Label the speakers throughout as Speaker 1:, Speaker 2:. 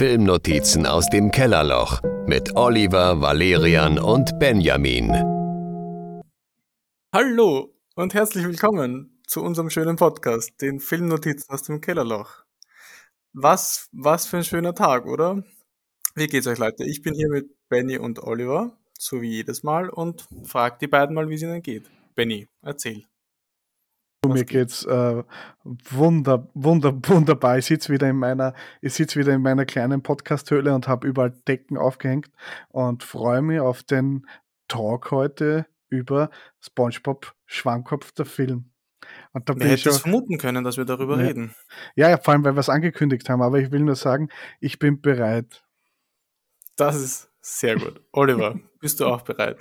Speaker 1: Filmnotizen aus dem Kellerloch mit Oliver, Valerian und Benjamin.
Speaker 2: Hallo und herzlich willkommen zu unserem schönen Podcast, den Filmnotizen aus dem Kellerloch. Was, was für ein schöner Tag, oder? Wie geht's euch, Leute? Ich bin hier mit Benny und Oliver, so wie jedes Mal, und frag die beiden mal, wie es ihnen geht. Benny, erzähl.
Speaker 3: Mir geht's äh, wunder, wunder, wunderbar. Ich sitze wieder in meiner, ich sitze wieder in meiner kleinen Podcast-Höhle und habe überall Decken aufgehängt und freue mich auf den Talk heute über SpongeBob Schwammkopf der Film.
Speaker 2: Und da hätte es vermuten können, dass wir darüber
Speaker 3: ja.
Speaker 2: reden?
Speaker 3: Ja, ja, vor allem, weil wir es angekündigt haben. Aber ich will nur sagen, ich bin bereit.
Speaker 2: Das ist sehr gut. Oliver, bist du auch bereit?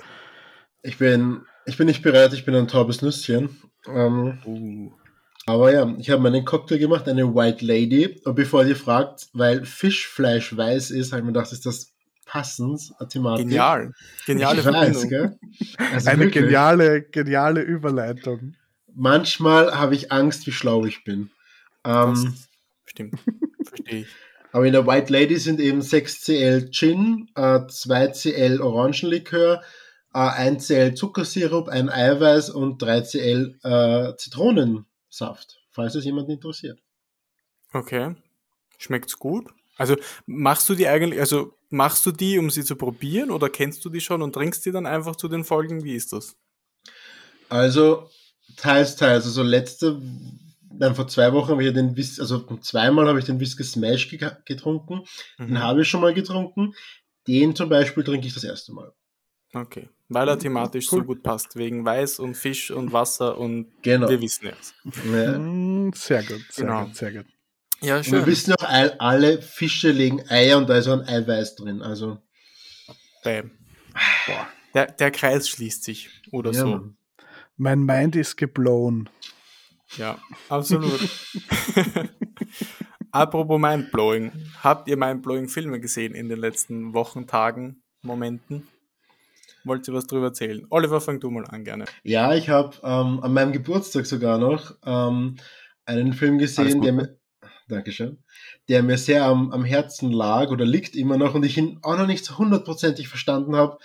Speaker 4: Ich bin, ich bin nicht bereit. Ich bin ein taubes Nüsschen. Ähm, uh. Aber ja, ich habe meinen Cocktail gemacht, eine White Lady. Und bevor ihr fragt, weil Fischfleisch weiß ist, habe ich mir gedacht, ist das passend,
Speaker 2: Thematik. Genial. Geniale
Speaker 4: ich weiß, gell?
Speaker 3: Also eine geniale, geniale Überleitung.
Speaker 4: Manchmal habe ich Angst, wie schlau ich bin. Ähm,
Speaker 2: stimmt. Verstehe ich.
Speaker 4: Aber in der White Lady sind eben 6cl Gin, äh, 2cl Orangenlikör, äh, 1 Cl Zuckersirup, ein Eiweiß und 3 Cl äh, Zitronensaft, falls es jemanden interessiert.
Speaker 2: Okay. Schmeckt's gut? Also machst du die eigentlich, also machst du die, um sie zu probieren oder kennst du die schon und trinkst die dann einfach zu den Folgen? Wie ist das?
Speaker 4: Also teils, teils. Also letzte, dann vor zwei Wochen habe ich ja den Whis also zweimal habe ich den Whisky Smash getrunken. Mhm. Den habe ich schon mal getrunken. Den zum Beispiel trinke ich das erste Mal.
Speaker 2: Okay, weil er thematisch cool. so gut passt, wegen Weiß und Fisch und Wasser und
Speaker 4: genau.
Speaker 2: wir wissen es.
Speaker 3: Ja. Mm, sehr gut, sehr genau. gut, sehr gut.
Speaker 4: Ja, schön. Und wir wissen auch, alle Fische legen Eier und da ist auch ein Eiweiß drin, also.
Speaker 2: Bam. Boah. Der, der Kreis schließt sich oder ja, so.
Speaker 3: Mein Mind ist geblown.
Speaker 2: Ja, absolut. Apropos Mindblowing. Habt ihr Mindblowing Filme gesehen in den letzten Wochen, Tagen, Momenten? Wollt ihr was drüber erzählen? Oliver, fang du mal an, gerne.
Speaker 4: Ja, ich habe ähm, an meinem Geburtstag sogar noch ähm, einen Film gesehen, der mir, Dankeschön, der mir sehr am, am Herzen lag oder liegt immer noch und ich ihn auch noch nicht so hundertprozentig verstanden habe.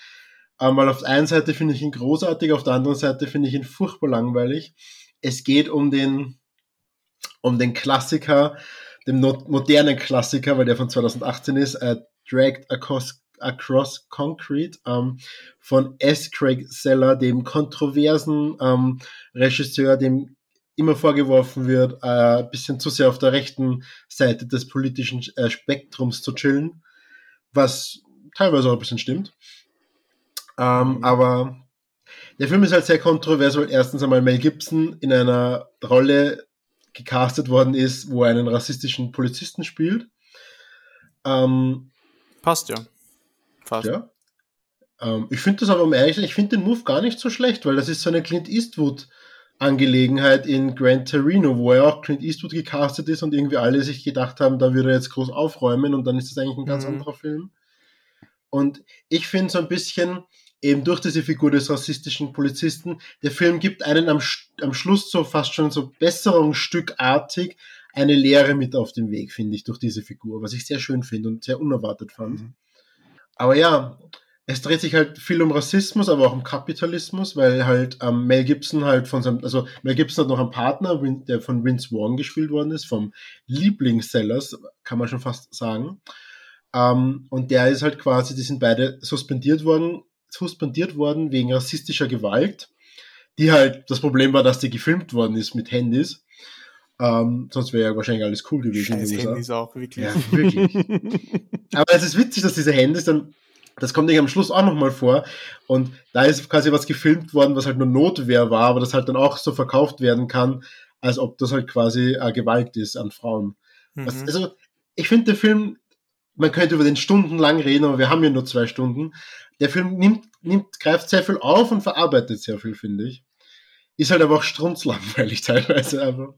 Speaker 4: Ähm, weil auf der einen Seite finde ich ihn großartig, auf der anderen Seite finde ich ihn furchtbar langweilig. Es geht um den, um den Klassiker, den modernen Klassiker, weil der von 2018 ist, äh, Dragged Across Across Concrete ähm, von S. Craig Seller, dem kontroversen ähm, Regisseur, dem immer vorgeworfen wird, äh, bisschen zu sehr auf der rechten Seite des politischen äh, Spektrums zu chillen, was teilweise auch ein bisschen stimmt. Ähm, mhm. Aber der Film ist halt sehr kontrovers, weil erstens einmal Mel Gibson in einer Rolle gecastet worden ist, wo er einen rassistischen Polizisten spielt. Ähm,
Speaker 2: Passt ja.
Speaker 4: Fast. Ja. Ähm, ich finde das aber, um ehrlich ich finde den Move gar nicht so schlecht, weil das ist so eine Clint Eastwood Angelegenheit in Gran Torino, wo ja auch Clint Eastwood gecastet ist und irgendwie alle sich gedacht haben, da würde er jetzt groß aufräumen und dann ist das eigentlich ein ganz mhm. anderer Film. Und ich finde so ein bisschen, eben durch diese Figur des rassistischen Polizisten, der Film gibt einen am, am Schluss so fast schon so Besserungsstückartig eine Lehre mit auf den Weg, finde ich, durch diese Figur, was ich sehr schön finde und sehr unerwartet fand. Mhm. Aber ja, es dreht sich halt viel um Rassismus, aber auch um Kapitalismus, weil halt ähm, Mel Gibson halt von seinem, also Mel Gibson hat noch einen Partner, der von Vince Vaughn gespielt worden ist, vom Lieblingssellers, kann man schon fast sagen. Ähm, und der ist halt quasi, die sind beide suspendiert worden, suspendiert worden wegen rassistischer Gewalt, die halt, das Problem war, dass die gefilmt worden ist mit Handys. Ähm, sonst wäre ja wahrscheinlich alles cool gewesen.
Speaker 2: Scheiß Handys auch, wirklich.
Speaker 4: Ja, wirklich. Aber es ist witzig, dass diese Handys dann, das kommt nicht am Schluss auch nochmal vor. Und da ist quasi was gefilmt worden, was halt nur Notwehr war, aber das halt dann auch so verkauft werden kann, als ob das halt quasi äh, Gewalt ist an Frauen. Mhm. Was, also, ich finde, der Film, man könnte über den stundenlang reden, aber wir haben ja nur zwei Stunden. Der Film nimmt, nimmt, greift sehr viel auf und verarbeitet sehr viel, finde ich. Ist halt aber auch strunzlangweilig teilweise einfach.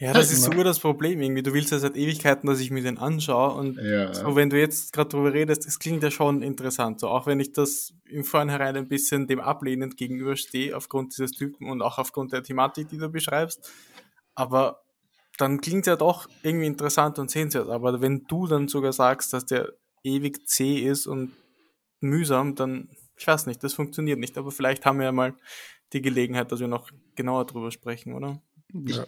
Speaker 2: Ja, das ist sogar das Problem irgendwie. Du willst ja seit Ewigkeiten, dass ich mir den anschaue und ja. so, wenn du jetzt gerade drüber redest, das klingt ja schon interessant. So, auch wenn ich das im Vornherein ein bisschen dem ablehnend gegenüberstehe, aufgrund dieses Typen und auch aufgrund der Thematik, die du beschreibst. Aber dann klingt ja doch irgendwie interessant und sehenswert. Aber wenn du dann sogar sagst, dass der ewig zäh ist und mühsam, dann, ich weiß nicht, das funktioniert nicht. Aber vielleicht haben wir ja mal die Gelegenheit, dass wir noch genauer drüber sprechen, oder?
Speaker 4: Ja.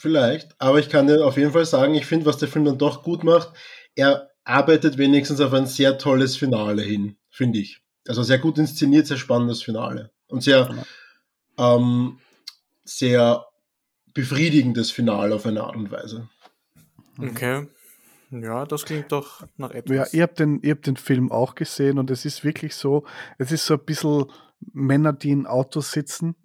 Speaker 4: Vielleicht, aber ich kann dir auf jeden Fall sagen, ich finde, was der Film dann doch gut macht, er arbeitet wenigstens auf ein sehr tolles Finale hin, finde ich. Also sehr gut inszeniert, sehr spannendes Finale. Und sehr, ähm, sehr befriedigendes Finale auf eine Art und Weise.
Speaker 2: Okay. Ja, das klingt doch nach etwas.
Speaker 3: Ja, ihr habt den, ihr habt den Film auch gesehen und es ist wirklich so, es ist so ein bisschen Männer, die in Autos sitzen,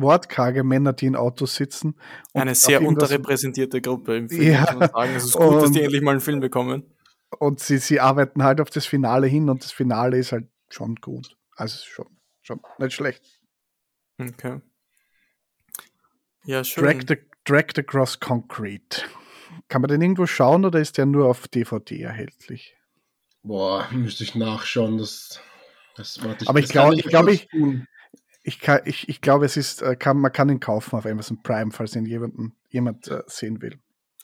Speaker 3: wortkarge Männer, die in Autos sitzen.
Speaker 2: Eine sehr unterrepräsentierte Gruppe im Film, ja, muss man sagen. Es ist gut, und, dass die endlich mal einen Film bekommen.
Speaker 3: Und sie, sie arbeiten halt auf das Finale hin und das Finale ist halt schon gut. Also schon, schon nicht schlecht.
Speaker 2: Okay. Ja, schön.
Speaker 3: Drag the, Drag the Cross Concrete. Kann man den irgendwo schauen oder ist der nur auf DVD erhältlich?
Speaker 4: Boah, müsste ich nachschauen. Das, das warte
Speaker 3: ich. Aber ich glaube, ich glaube, ich, ich, ich, ich glaube, es ist, äh, kann, man kann ihn kaufen auf Amazon Prime, falls ihn jemanden, jemand äh, sehen will.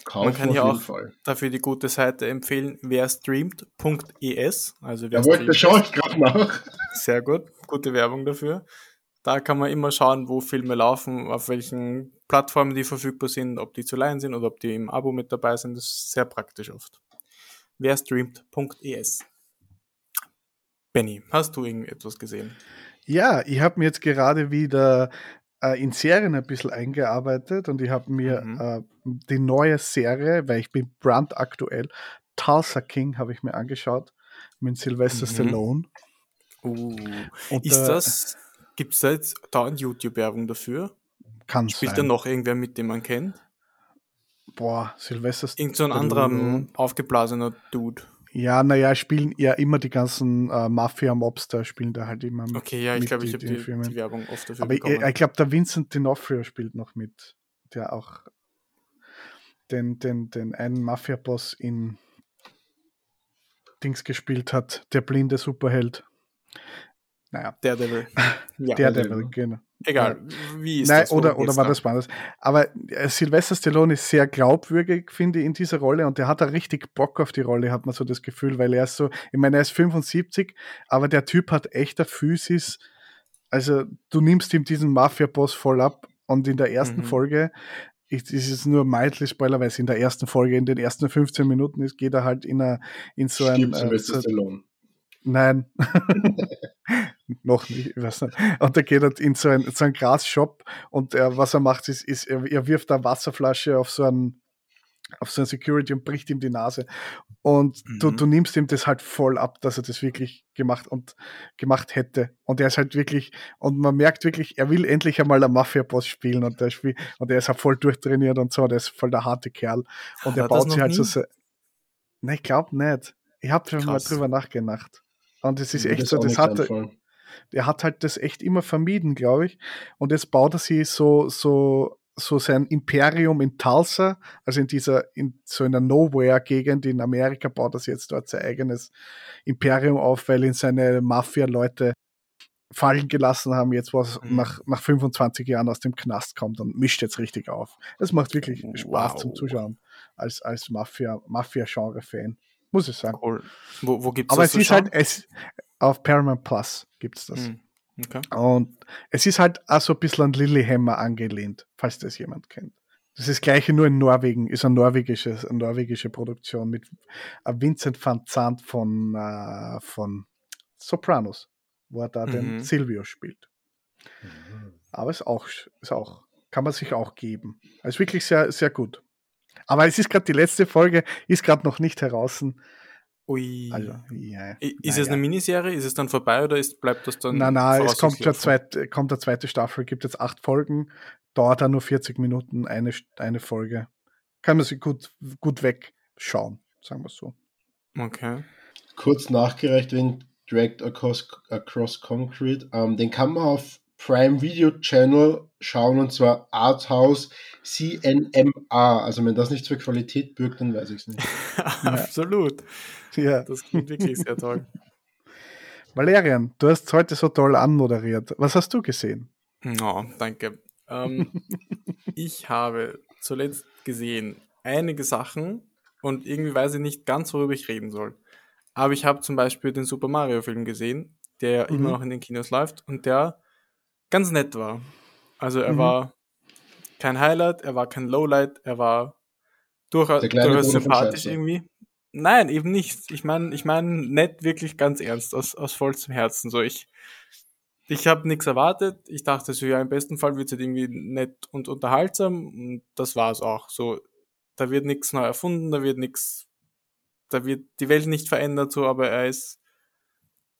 Speaker 2: Kaufen man kann hier auch Fall. dafür die gute Seite empfehlen, wer streamt.es. Also wer
Speaker 4: Jawohl, da schaue ich gerade nach.
Speaker 2: Sehr gut, gute Werbung dafür. Da kann man immer schauen, wo Filme laufen, auf welchen Plattformen die verfügbar sind, ob die zu leihen sind oder ob die im Abo mit dabei sind. Das ist sehr praktisch oft. Wer streamt.es. Benny, hast du irgendetwas gesehen?
Speaker 3: Ja, ich habe mir jetzt gerade wieder äh, in Serien ein bisschen eingearbeitet und ich habe mir mhm. äh, die neue Serie, weil ich bin brandaktuell, Tulsa King habe ich mir angeschaut mit Sylvester mhm. Stallone.
Speaker 2: Uh, und, ist äh, das, gibt es da jetzt da eine YouTube-Werbung dafür?
Speaker 3: Kann
Speaker 2: Spielt da noch irgendwer mit, dem man kennt?
Speaker 3: Boah, Sylvester
Speaker 2: Stallone. Irgend so ein anderer aufgeblasener Dude.
Speaker 3: Ja, naja, spielen ja immer die ganzen äh, Mafia-Mobster, spielen da halt immer
Speaker 2: mit. Okay, ja, ich glaube, ich habe die, die, Werbung oft dafür
Speaker 3: Aber bekommen. ich, ich glaube, der Vincent D'Onofrio spielt noch mit, der auch den, den, den einen Mafia-Boss in Dings gespielt hat, der blinde Superheld.
Speaker 2: Naja. Daredevil.
Speaker 3: Ja, Daredevil, genau.
Speaker 2: Egal, wie ist
Speaker 3: Nein, das? Oder, oder war das anders? Aber äh, Sylvester Stallone ist sehr glaubwürdig, finde ich, in dieser Rolle und der hat da richtig Bock auf die Rolle, hat man so das Gefühl, weil er ist so, ich meine, er ist 75, aber der Typ hat echter Physis. Also, du nimmst ihm diesen Mafia-Boss voll ab und in der ersten mhm. Folge ist es nur mildly Spoiler, weil es in der ersten Folge, in den ersten 15 Minuten ist, geht er halt in, a, in so ein. Äh, so, Nein. noch nicht. Und er geht halt in so einen, so einen Gras-Shop und er, was er macht, ist, ist er, er wirft eine Wasserflasche auf so einen auf so ein Security und bricht ihm die Nase. Und mhm. du, du nimmst ihm das halt voll ab, dass er das wirklich gemacht und gemacht hätte. Und er ist halt wirklich, und man merkt wirklich, er will endlich einmal einen Mafia-Boss spielen und der spielt, und er ist halt voll durchtrainiert und so, der ist voll der harte Kerl. Und er baut sich halt nie? so. Nein, ich glaube nicht. Ich habe schon mal drüber nachgedacht. Und es ist echt das so, das hat, er hat halt das echt immer vermieden, glaube ich. Und jetzt baut er sich so, so, so sein Imperium in Tulsa, also in dieser, in so einer Nowhere-Gegend in Amerika, baut er sich jetzt dort sein eigenes Imperium auf, weil ihn seine Mafia-Leute fallen gelassen haben, jetzt was mhm. nach, nach 25 Jahren aus dem Knast kommt und mischt jetzt richtig auf. Es macht wirklich Spaß wow. zum Zuschauen als, als Mafia-Genre-Fan. Muss ich sagen. Cool.
Speaker 2: Wo, wo gibt's
Speaker 3: Aber es ist halt, es, auf Paramount Plus gibt es das. Hm. Okay. Und es ist halt auch so ein bisschen an Lillehammer angelehnt, falls das jemand kennt. Das ist das gleiche nur in Norwegen, ist eine norwegische, eine norwegische Produktion mit äh, Vincent van Zandt von, uh, von Sopranos, wo er da mhm. den Silvio spielt. Mhm. Aber ist auch, ist auch, kann man sich auch geben. Ist wirklich sehr, sehr gut. Aber es ist gerade die letzte Folge, ist gerade noch nicht heraus.
Speaker 2: Ui. Also, ja, ist es eine Miniserie? Ist es dann vorbei oder ist, bleibt das dann?
Speaker 3: Nein, nein, es kommt, der zweite, kommt der zweite Staffel, gibt jetzt acht Folgen, dauert dann nur 40 Minuten, eine, eine Folge. Kann man sich gut, gut wegschauen, sagen wir so.
Speaker 2: Okay.
Speaker 4: Kurz nachgereicht, wenn Dragged Across, Across Concrete, ähm, den kann man auf Prime Video Channel schauen und zwar Arthouse CNMA. Also wenn das nicht für Qualität birgt, dann weiß ich es nicht.
Speaker 2: Absolut. Ja. Das klingt wirklich sehr toll.
Speaker 3: Valerian, du hast heute so toll anmoderiert. Was hast du gesehen?
Speaker 2: Oh, danke. Ähm, ich habe zuletzt gesehen einige Sachen und irgendwie weiß ich nicht ganz, worüber ich reden soll. Aber ich habe zum Beispiel den Super Mario Film gesehen, der
Speaker 3: Mhm.
Speaker 2: immer noch in den Kinos läuft und der ganz nett war. Also er
Speaker 3: Mhm.
Speaker 2: war kein Highlight, er war kein Lowlight, er war durchaus, durchaus sympathisch irgendwie. Nein, eben nicht. Ich meine, ich meine nett wirklich ganz ernst, aus, aus vollstem Herzen. So ich, ich habe nichts erwartet. Ich dachte so, ja, im besten Fall wird es halt irgendwie nett und unterhaltsam. Und das war es auch. So, da wird nichts neu erfunden, da wird nichts, da wird die Welt nicht verändert, so, aber er ist,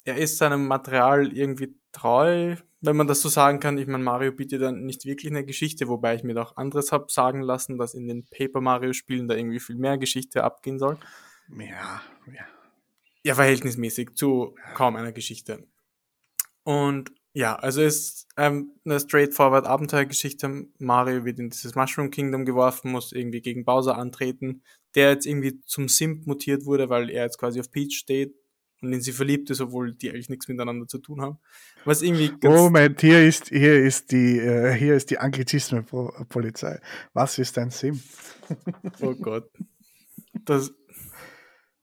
Speaker 2: er ist seinem Material irgendwie treu, wenn man das so sagen kann. Ich meine, Mario bietet dann nicht wirklich eine Geschichte, wobei ich mir doch anderes habe sagen lassen, dass in den Paper Mario Spielen da irgendwie viel mehr Geschichte abgehen soll.
Speaker 3: Ja, ja.
Speaker 2: Ja, verhältnismäßig zu kaum einer Geschichte. Und ja, also es ist ähm, eine straightforward Abenteuergeschichte. Mario wird in dieses Mushroom Kingdom geworfen, muss irgendwie gegen Bowser antreten, der jetzt irgendwie zum Simp mutiert wurde, weil er jetzt quasi auf Peach steht und in sie verliebt ist, obwohl die eigentlich nichts miteinander zu tun haben. Was irgendwie
Speaker 3: Moment, hier ist, hier ist die, äh, hier ist die Anglizismenpolizei. Was ist ein Sim?
Speaker 2: oh Gott. Das,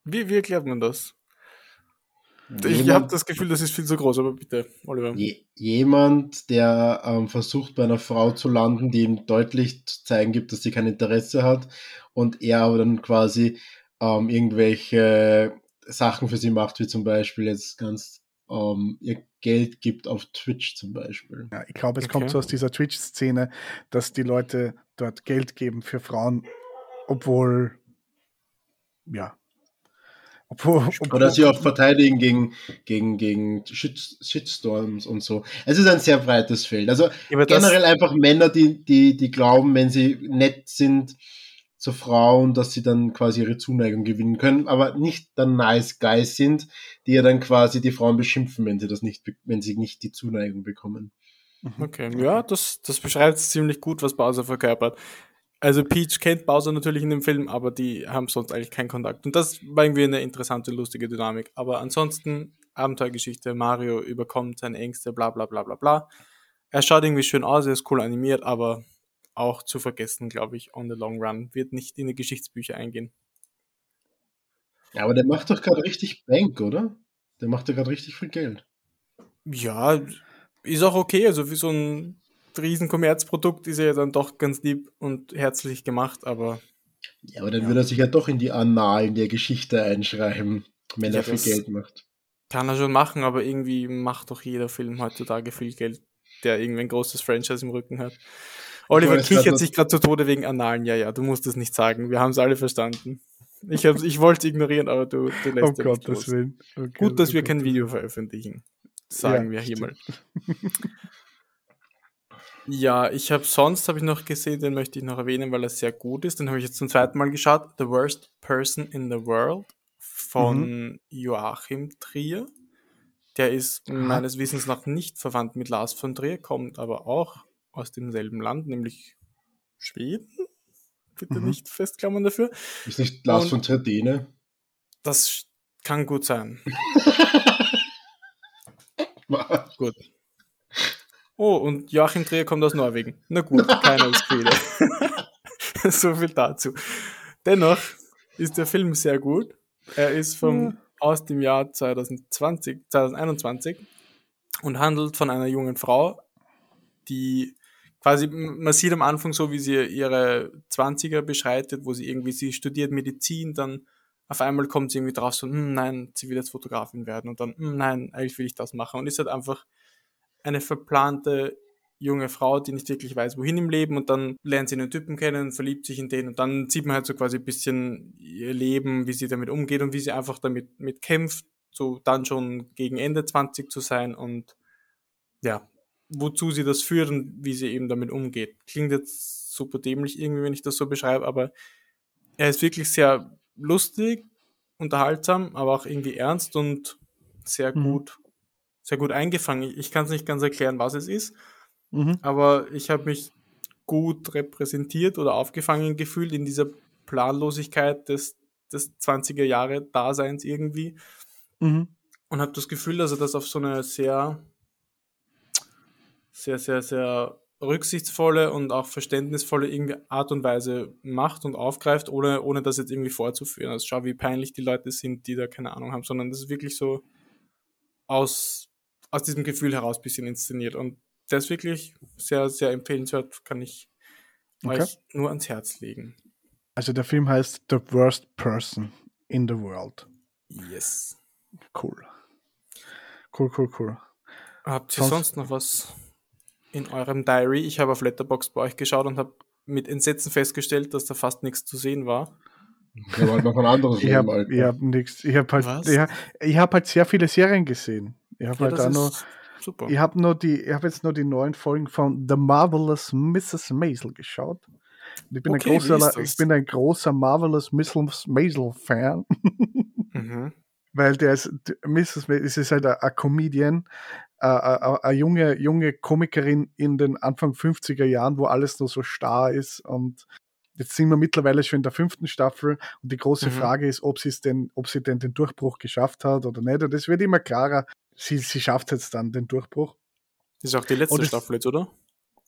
Speaker 2: wie, wie erklärt man das? Ich habe das Gefühl, das ist viel zu groß, aber bitte, Oliver.
Speaker 4: Je, jemand, der ähm, versucht, bei einer Frau zu landen, die ihm deutlich zu zeigen gibt, dass sie kein Interesse hat und er aber dann quasi ähm, irgendwelche Sachen für sie macht, wie zum Beispiel jetzt ganz ähm, ihr Geld gibt auf Twitch zum Beispiel.
Speaker 3: Ja, ich glaube, es
Speaker 2: Okay.
Speaker 3: kommt so aus dieser Twitch-Szene, dass die Leute dort Geld geben für Frauen, obwohl, ja, obwohl, obwohl
Speaker 4: Oder sie auch verteidigen gegen, gegen, gegen Shit, Shitstorms und so. Es ist ein sehr breites Feld. Also
Speaker 2: Ja,
Speaker 4: generell einfach Männer, die, die, die glauben, wenn sie nett sind zu Frauen, dass sie dann quasi ihre Zuneigung gewinnen können, aber nicht dann nice guys sind, die ja dann quasi die Frauen beschimpfen, wenn sie das nicht, wenn sie nicht die Zuneigung bekommen.
Speaker 2: Okay, ja, das, das beschreibt ziemlich gut, was Bowser verkörpert. Also Peach kennt Bowser natürlich in dem Film, aber die haben sonst eigentlich keinen Kontakt. Und das war irgendwie eine interessante, lustige Dynamik. Aber ansonsten, Abenteuergeschichte, Mario überkommt seine Ängste, bla bla bla bla bla. Er schaut irgendwie schön aus, er ist cool animiert, aber auch zu vergessen, glaube ich, on the long run. Wird nicht in die Geschichtsbücher eingehen.
Speaker 4: Ja, aber der macht doch gerade richtig Bank, oder? Der macht ja gerade richtig viel Geld.
Speaker 2: Ja, ist auch okay. Also für so ein riesen Kommerzprodukt ist er ja dann doch ganz lieb und herzlich gemacht, aber
Speaker 4: Ja, aber dann
Speaker 2: Ja.
Speaker 4: würde er sich ja doch in die Annalen der Geschichte einschreiben, wenn
Speaker 2: Ja,
Speaker 4: er viel Geld macht.
Speaker 2: Kann er schon machen, aber irgendwie macht doch jeder Film heutzutage viel Geld, der irgendwie ein großes Franchise im Rücken hat. Oliver kichert
Speaker 4: noch-
Speaker 2: sich gerade zu Tode wegen Analen. Ja, ja, du musst es nicht sagen. Wir haben es alle verstanden. Ich, ich wollte es ignorieren, aber du, du lässt
Speaker 3: um
Speaker 2: ja nicht
Speaker 3: Gottes
Speaker 2: los.
Speaker 3: Okay,
Speaker 2: Gut, dass wir
Speaker 3: okay.
Speaker 2: kein Video veröffentlichen. Sagen
Speaker 3: Ja,
Speaker 2: wir hier
Speaker 3: stimmt.
Speaker 2: mal. Ja, ich habe sonst habe ich noch gesehen, den möchte ich noch erwähnen, weil er sehr gut ist. Den habe ich jetzt zum zweiten Mal geschaut. The Worst Person in the World von Joachim Trier. Der ist meines Wissens nach nicht verwandt mit Lars von Trier, kommt aber auch aus demselben Land, nämlich Schweden. Bitte
Speaker 3: Mhm.
Speaker 2: nicht festklammern dafür.
Speaker 4: Ist nicht Lars
Speaker 2: Und-
Speaker 4: von Tredene?
Speaker 2: Das kann gut sein. Gut. Oh, und Joachim Trier kommt aus Norwegen. Na gut, keine Ausquäle. so viel dazu. Dennoch ist der Film sehr gut. Er ist vom, aus dem Jahr 2020, 2021 und handelt von einer jungen Frau, die quasi, man sieht am Anfang so, wie sie ihre 20er beschreitet, wo sie irgendwie, sie studiert Medizin, dann auf einmal kommt sie irgendwie drauf so, hm, nein, sie will jetzt Fotografin werden und dann, hm, nein, eigentlich will ich das machen. Und ist halt einfach eine verplante junge Frau, die nicht wirklich weiß, wohin im Leben und dann lernt sie einen Typen kennen, verliebt sich in den und dann sieht man halt so quasi ein bisschen ihr Leben, wie sie damit umgeht und wie sie einfach damit mit kämpft, so dann schon gegen Ende 20 zu sein und ja, wozu sie das führt und wie sie eben damit umgeht. Klingt jetzt super dämlich irgendwie, wenn ich das so beschreibe, aber er ist wirklich sehr lustig, unterhaltsam, aber auch irgendwie ernst und sehr
Speaker 3: Mhm.
Speaker 2: gut, sehr gut eingefangen. Ich kann es nicht ganz erklären, was es ist,
Speaker 3: Mhm.
Speaker 2: aber ich habe mich gut repräsentiert oder aufgefangen gefühlt in dieser Planlosigkeit des, des 20er Jahre Daseins irgendwie
Speaker 3: Mhm.
Speaker 2: und habe das Gefühl, dass er das auf so eine sehr, sehr, sehr, sehr rücksichtsvolle und auch verständnisvolle irgendwie Art und Weise macht und aufgreift, ohne, ohne das jetzt irgendwie vorzuführen. Also schau, wie peinlich die Leute sind, die da keine Ahnung haben, sondern das ist wirklich so aus, aus diesem Gefühl heraus ein bisschen inszeniert. Und das ist wirklich sehr, sehr empfehlenswert, kann ich
Speaker 3: Okay.
Speaker 2: euch nur ans Herz legen.
Speaker 3: Also der Film heißt The Worst Person in the World.
Speaker 2: Yes.
Speaker 3: Cool. Cool, cool, cool.
Speaker 2: Habt ihr
Speaker 3: Sonst-
Speaker 2: sonst noch was in eurem Diary? Ich habe auf Letterbox bei euch geschaut und habe mit Entsetzen festgestellt, dass da fast nichts zu sehen war.
Speaker 4: Wir wollten noch ein anderes
Speaker 3: Ich habe ich hab nichts. Ich habe halt, ich hab, ich hab halt sehr viele Serien gesehen. Ich habe
Speaker 2: Ja,
Speaker 3: halt auch noch,
Speaker 2: super.
Speaker 3: ich habe nur die, ich habe jetzt nur die neuen Folgen von The Marvelous Mrs. Maisel geschaut. Und Ich bin,
Speaker 2: Okay,
Speaker 3: ein
Speaker 2: wie ist
Speaker 3: großer,
Speaker 2: das?
Speaker 3: ich bin ein großer Marvelous Mrs. Maisel Fan,
Speaker 2: Mhm.
Speaker 3: weil der ist, Mrs. Maisel es ist halt ein, Comedian, eine junge, junge Komikerin in den Anfang 50er Jahren, wo alles nur so starr ist und Jetzt sind wir mittlerweile schon in der fünften Staffel und die große
Speaker 2: Mhm.
Speaker 3: Frage ist, ob sie es denn, ob sie denn den Durchbruch geschafft hat oder nicht. Und es wird immer klarer. Sie, sie schafft jetzt dann den Durchbruch.
Speaker 2: Das ist auch die letzte Staffel jetzt, oder?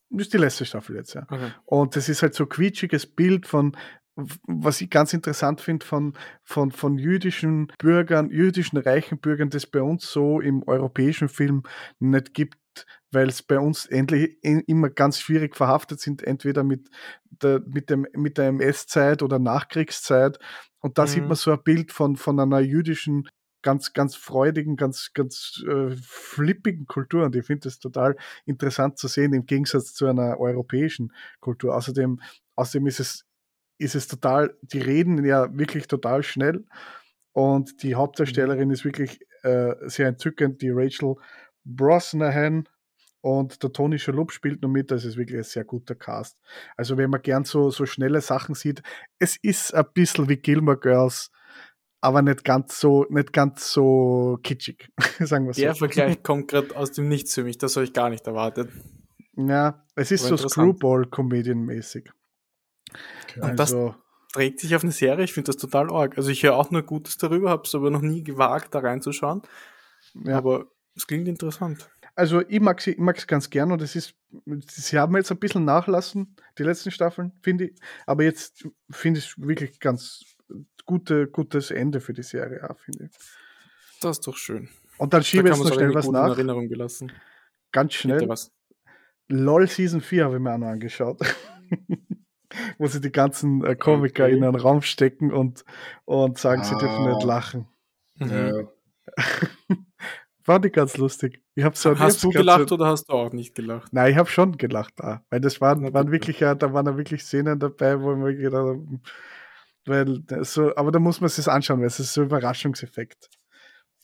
Speaker 3: Das ist die letzte Staffel jetzt, ja.
Speaker 2: Okay.
Speaker 3: Und das ist halt so quietschiges Bild von, was ich ganz interessant finde, von, von, von jüdischen Bürgern, jüdischen reichen Bürgern, das bei uns so im europäischen Film nicht gibt, weil es bei uns endlich immer ganz schwierig verhaftet sind, entweder mit der, mit dem, mit der MS-Zeit oder Nachkriegszeit. Und da sieht
Speaker 2: Mhm.
Speaker 3: man so ein Bild von, von einer jüdischen, ganz, ganz freudigen, ganz, ganz äh, flippigen Kultur. Und ich finde das total interessant zu sehen, im Gegensatz zu einer europäischen Kultur. Außerdem, außerdem ist es, ist es total, die reden ja wirklich total schnell. Und die Hauptdarstellerin ist wirklich äh, sehr entzückend, die Rachel Brosnahan. Und der Tony Shalhoub spielt noch mit, das ist wirklich ein sehr guter Cast. Also wenn man gern so, so schnelle Sachen sieht, es ist ein bisschen wie Gilmore Girls, aber nicht ganz so, nicht ganz so kitschig, sagen wir so.
Speaker 2: Der Vergleich kommt gerade aus dem Nichts für mich, das habe ich gar nicht erwartet.
Speaker 3: Ja, es ist
Speaker 2: Aber
Speaker 3: so
Speaker 2: interessant.
Speaker 3: Screwball-Comedian-mäßig.
Speaker 2: Und das
Speaker 3: Also,
Speaker 2: trägt sich auf eine Serie, ich finde das total arg. Also ich höre auch nur Gutes darüber, habe es aber noch nie gewagt, da reinzuschauen.
Speaker 3: ja.
Speaker 2: Aber es klingt interessant.
Speaker 3: also ich mag sie, ich mag sie ganz gern und es ist, sie haben jetzt ein bisschen nachlassen, die letzten Staffeln, finde ich. Aber jetzt finde ich es wirklich ganz gute, gutes Ende für die Serie, finde ich.
Speaker 2: Das ist doch schön.
Speaker 3: Und dann schiebe
Speaker 2: da
Speaker 3: ich jetzt noch
Speaker 2: es
Speaker 3: schnell was nach.
Speaker 2: Erinnerung gelassen.
Speaker 3: Ganz schnell.
Speaker 2: was.
Speaker 3: LOL Season 4 habe ich mir auch noch angeschaut. Wo sie die ganzen äh, Komiker
Speaker 4: Okay.
Speaker 3: in einen Raum stecken und, und sagen, sie dürfen
Speaker 4: Ah.
Speaker 3: nicht lachen.
Speaker 2: Mhm.
Speaker 4: Ja.
Speaker 3: Fand ich ganz lustig. Ich hab so, ich
Speaker 2: Hast
Speaker 3: hab's
Speaker 2: du gelacht
Speaker 3: so,
Speaker 2: oder hast du auch nicht gelacht?
Speaker 3: Nein, ich habe schon gelacht da. Weil das waren, waren wirklich, ja, da waren ja wirklich Szenen dabei, wo man gedacht habe, weil das so, aber da muss man sich anschauen, weil es ist so ein Überraschungseffekt.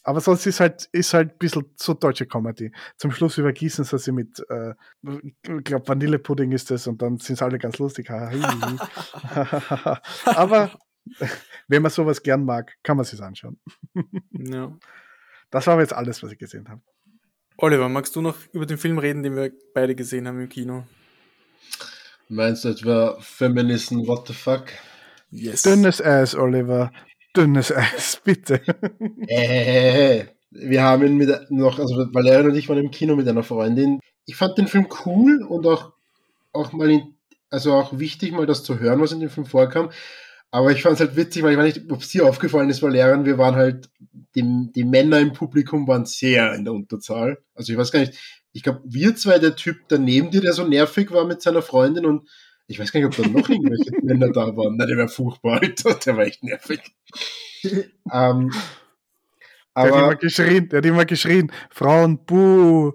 Speaker 3: Aber sonst ist halt, ist halt ein bisschen so deutsche Comedy. Zum Schluss übergießen sie sie mit, äh, ich glaube, Vanillepudding ist das und dann sind sie alle ganz lustig. aber wenn man sowas gern mag, kann man sich anschauen.
Speaker 2: Ja.
Speaker 3: Das war aber jetzt alles, was ich gesehen habe.
Speaker 2: Oliver, magst du noch über den Film reden, den wir beide gesehen haben im Kino?
Speaker 4: Meinst du etwa Feminism, what the fuck?
Speaker 2: Yes.
Speaker 3: Dünnes Eis, Oliver. Dünnes Eis, bitte.
Speaker 4: Äh, wir haben ihn mit noch, also Valeria und ich waren im Kino mit einer Freundin. Ich fand den Film cool und auch, auch mal, in, also auch wichtig, mal das zu hören, was in dem Film vorkam. Aber ich fand es halt witzig, weil ich weiß nicht, ob dir aufgefallen ist, Valeria, wir waren halt, die, die Männer im Publikum waren sehr in der Unterzahl. Also ich weiß gar nicht, ich glaube, wir zwei, der Typ daneben dir, der so nervig war mit seiner Freundin und ich weiß gar nicht, ob da noch irgendwelche Männer da waren. Nein, der war furchtbar, Alter. Der war echt nervig. ähm,
Speaker 3: Der hat immer
Speaker 4: aber
Speaker 3: geschrien, der hat immer geschrien, Frauen, buh,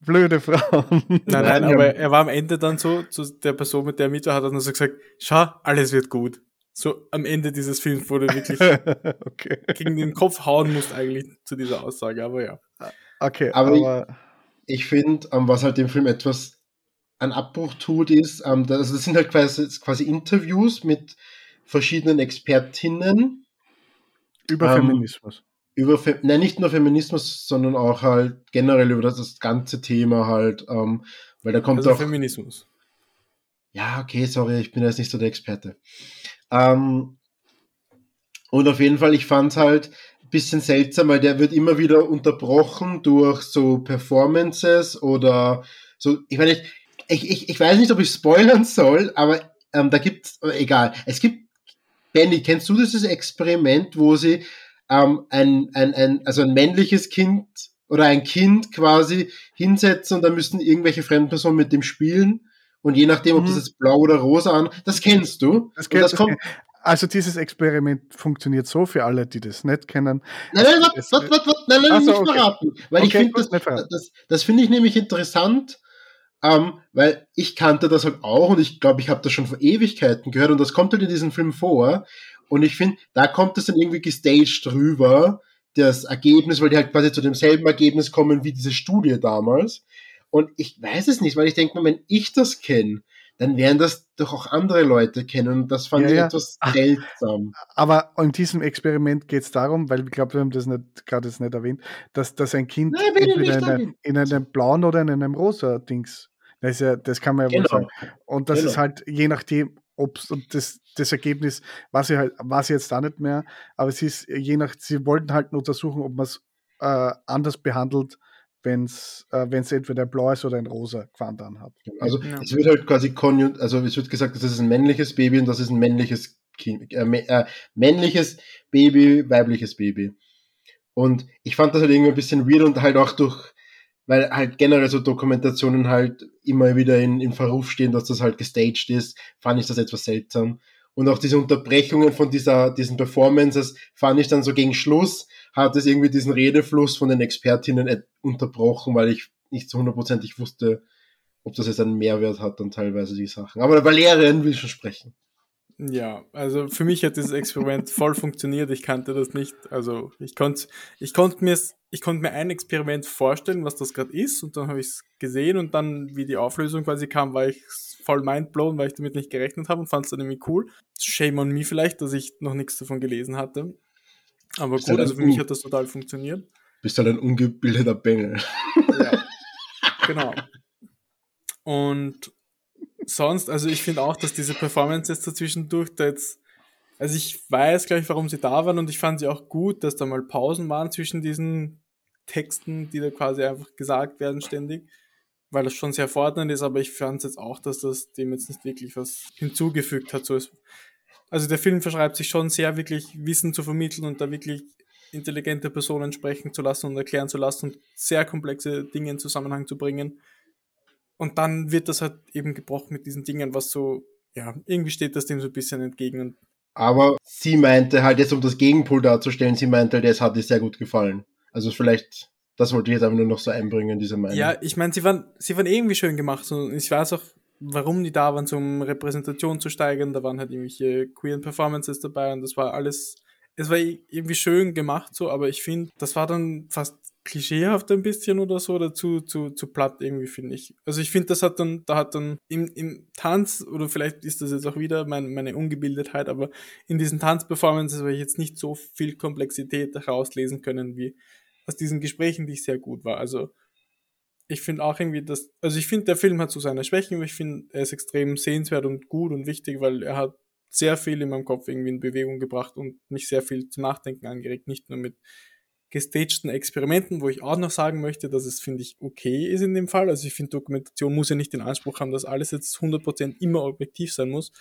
Speaker 3: blöde Frauen.
Speaker 2: Nein, nein, aber
Speaker 4: ja.
Speaker 2: er war am Ende dann so, zu der Person, mit der er mit war, hat er nur so gesagt, schau, alles wird gut. So am Ende dieses Films wurde wirklich
Speaker 3: okay.
Speaker 2: gegen den Kopf hauen musst eigentlich zu dieser Aussage, aber ja.
Speaker 3: Okay,
Speaker 4: Aber
Speaker 3: aber,
Speaker 4: ich- ich finde, was halt dem Film etwas einen Abbruch tut, ist, ähm, das, also das sind halt quasi, quasi Interviews mit verschiedenen Expertinnen
Speaker 3: über
Speaker 4: ähm,
Speaker 3: Feminismus.
Speaker 4: über, Fe nein, nicht nur Feminismus, sondern auch halt generell über das, das ganze Thema halt, ähm, weil da kommt
Speaker 2: Also
Speaker 4: auch,
Speaker 2: Feminismus.
Speaker 4: ja, okay, sorry, ich bin jetzt nicht so der Experte. Ähm, und auf jeden Fall, ich fand halt ein bisschen seltsam, weil der wird immer wieder unterbrochen durch so Performances oder so, ich meine, nicht, ich, ich, ich weiß nicht, ob ich spoilern soll, aber ähm, da gibt's, egal, es gibt, Benny, kennst du dieses Experiment, wo sie ähm, ein, ein, ein, also ein männliches Kind oder ein Kind quasi hinsetzen und da müssen irgendwelche fremden Personen mit dem spielen und je nachdem, ob mhm. das jetzt blau oder rosa an, das kennst du.
Speaker 3: Das, kennt, das kommt, also dieses Experiment funktioniert so für alle, die das nicht kennen.
Speaker 4: Nein, nein, warte, warte, warte, nein, nein, also, nicht okay. verraten. Weil okay, ich finde, das, das, das finde ich nämlich interessant, ähm, weil ich kannte das halt auch und ich glaube, ich habe das schon vor Ewigkeiten gehört und das kommt halt in diesem Film vor. Und ich finde, da kommt es dann irgendwie gestaged drüber, das Ergebnis, weil die halt quasi zu demselben Ergebnis kommen wie diese Studie damals. Und ich weiß es nicht, weil ich denke wenn ich das kenne, dann werden das doch auch andere Leute kennen. Und das fand ja, ich ja. etwas seltsam.
Speaker 3: Aber in diesem Experiment geht es darum, weil ich glaube, wir haben das nicht gerade jetzt nicht erwähnt, dass, dass ein Kind Nein, entweder in, eine, in, einem blauen oder in einem rosa Dings. Das, ja, das kann man ja genau. wohl sagen. Und das genau. ist halt je nachdem, ob das, das Ergebnis war sie halt, war sie jetzt da nicht mehr, aber es ist je nach, sie wollten halt untersuchen, ob man es äh, anders behandelt, wenn es äh, entweder ein blaues oder ein rosa Quant hat.
Speaker 4: Also ja. es wird halt quasi konjun also es wird gesagt, das ist ein männliches Baby und das ist ein männliches kind, äh, äh, männliches Baby, weibliches Baby. Und ich fand das halt irgendwie ein bisschen weird und halt auch durch, weil halt generell so Dokumentationen halt immer wieder in, in Verruf stehen, dass das halt gestaged ist, fand ich das etwas seltsam. Und auch diese Unterbrechungen von dieser, diesen Performances fand ich dann so gegen Schluss, hat es irgendwie diesen Redefluss von den Expertinnen unterbrochen, weil ich nicht so hundertprozentig wusste, ob das jetzt einen Mehrwert hat, dann teilweise die Sachen. Aber der Valerian will schon sprechen.
Speaker 2: Ja, also für mich hat dieses Experiment voll funktioniert. Ich kannte das nicht. Also ich konnte ich konnte mir ich konnte mir ein Experiment vorstellen, was das gerade ist, und dann habe ich es gesehen und dann, wie die Auflösung quasi kam, war ich voll mindblown, weil ich damit nicht gerechnet habe und fand es dann irgendwie cool. Shame on me vielleicht, dass ich noch nichts davon gelesen hatte. Aber Bist gut, also für mich hat das total funktioniert.
Speaker 4: Bist halt ein ungebildeter Bengel. Ja,
Speaker 2: genau. Und sonst, also ich finde auch, dass diese Performance jetzt dazwischendurch da jetzt, also ich weiß gleich, warum sie da waren und ich fand sie auch gut, dass da mal Pausen waren zwischen diesen Texten, die da quasi einfach gesagt werden ständig, weil das schon sehr fordernd ist, aber ich fand es jetzt auch, dass das dem jetzt nicht wirklich was hinzugefügt hat. So es, also der Film verschreibt sich schon sehr wirklich Wissen zu vermitteln und da wirklich intelligente Personen sprechen zu lassen und erklären zu lassen und sehr komplexe Dinge in Zusammenhang zu bringen. Und dann wird das halt eben gebrochen mit diesen Dingen, was so, ja, irgendwie steht das dem so ein bisschen entgegen.
Speaker 4: Aber sie meinte halt jetzt, um das Gegenpol darzustellen, sie meinte, halt, das hat ihr sehr gut gefallen. Also vielleicht, das wollte ich jetzt einfach nur noch so einbringen, diese Meinung.
Speaker 2: Ja, ich meine, sie waren, sie waren irgendwie schön gemacht und ich weiß auch, warum die da waren, um Repräsentation zu steigern. Da waren halt irgendwelche queeren Performances dabei und das war alles, es war irgendwie schön gemacht so, aber ich finde, das war dann fast klischeehaft ein bisschen oder so, oder zu, zu, zu platt irgendwie, finde ich. Also ich finde, das hat dann, da hat dann im, im Tanz, oder vielleicht ist das jetzt auch wieder mein, meine Ungebildetheit, aber in diesen Tanzperformances habe ich jetzt nicht so viel Komplexität herauslesen können, wie aus diesen Gesprächen, die ich sehr gut war. Also ich finde auch irgendwie, dass, also ich finde, der Film hat so seine Schwächen, aber ich finde, er ist extrem sehenswert und gut und wichtig, weil er hat sehr viel in meinem Kopf irgendwie in Bewegung gebracht und mich sehr viel zum Nachdenken angeregt, nicht nur mit gestagten Experimenten, wo ich auch noch sagen möchte, dass es, finde ich, okay ist in dem Fall. Also ich finde, Dokumentation muss ja nicht den Anspruch haben, dass alles jetzt 100% immer objektiv sein muss.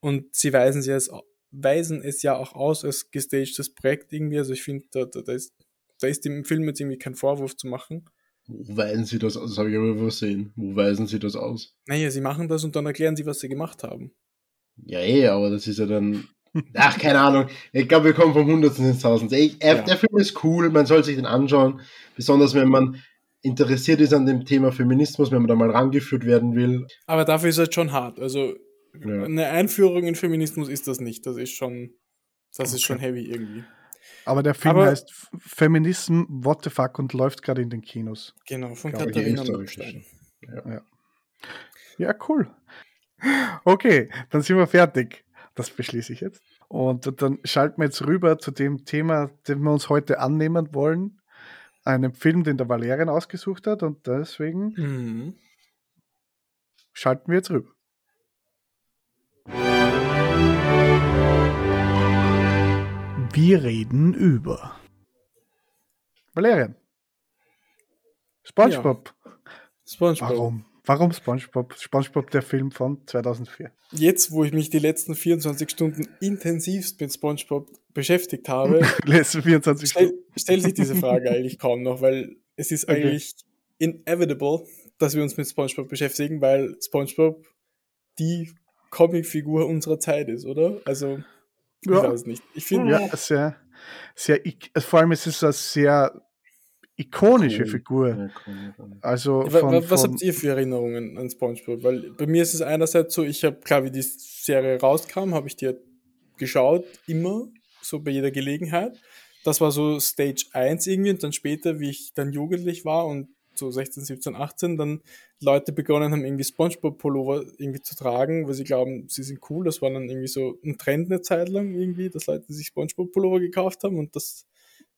Speaker 2: Und sie weisen, sie als, weisen es ja auch aus als gestagedes Projekt irgendwie. Also ich finde, da, da, da, ist, da ist dem Film jetzt irgendwie kein Vorwurf zu machen.
Speaker 4: Wo weisen sie das aus? Das habe ich aber übersehen. Wo weisen sie das aus?
Speaker 2: Naja, sie machen das und dann erklären sie, was sie gemacht haben.
Speaker 4: Ja, eh, aber das ist ja dann Ach, keine Ahnung. Ich glaube, wir kommen vom Hundertsten ins Tausendste. Ja. Der Film ist cool, man soll sich den anschauen. Besonders wenn man interessiert ist an dem Thema Feminismus, wenn man da mal rangeführt werden will.
Speaker 2: Aber dafür ist es halt schon hart. Also ja. eine Einführung in Feminismus ist das nicht. Das ist schon, das okay. ist schon heavy irgendwie.
Speaker 3: Aber der Film Aber, heißt Feminism, What the Fuck und läuft gerade in den Kinos.
Speaker 2: Genau, von Katharina
Speaker 3: Ja. ja. ja, cool. Okay, dann sind wir fertig. Das beschließe ich jetzt. Und dann schalten wir jetzt rüber zu dem Thema, dem wir uns heute annehmen wollen. Einem Film, den der Valerian ausgesucht hat. Und deswegen mhm. schalten wir jetzt rüber. Wir reden über Valerian. SpongeBob.
Speaker 2: Ja. SpongeBob.
Speaker 3: Warum? Warum SpongeBob? SpongeBob, der Film von 2004.
Speaker 2: Jetzt, wo ich mich die letzten 24 Stunden intensivst mit SpongeBob beschäftigt habe,
Speaker 3: letzten 24
Speaker 2: stell, stellt sich diese Frage eigentlich kaum noch, weil es ist
Speaker 3: Okay.
Speaker 2: eigentlich inevitable, dass wir uns mit SpongeBob beschäftigen, weil SpongeBob die Comicfigur unserer Zeit ist, oder? Also, ich
Speaker 3: Ja.
Speaker 2: weiß nicht. Ich finde,
Speaker 3: Ja, sehr, sehr, vor allem es ist eine sehr ikonische
Speaker 4: Cool.
Speaker 3: Figur.
Speaker 4: Cool.
Speaker 3: Also von,
Speaker 2: wa- was
Speaker 3: von,
Speaker 2: habt ihr für Erinnerungen an SpongeBob? Weil bei mir ist es einerseits so, ich habe, klar, wie die Serie rauskam, habe ich die geschaut, immer, so bei jeder Gelegenheit. Das war so Stage 1 irgendwie und dann später, wie ich dann jugendlich war und so 16, 17, 18, dann Leute begonnen haben, irgendwie Spongebob-Pullover irgendwie zu tragen, weil sie glauben, sie sind cool. Das war dann irgendwie so ein Trend eine Zeit lang irgendwie, dass Leute sich Spongebob-Pullover gekauft haben und das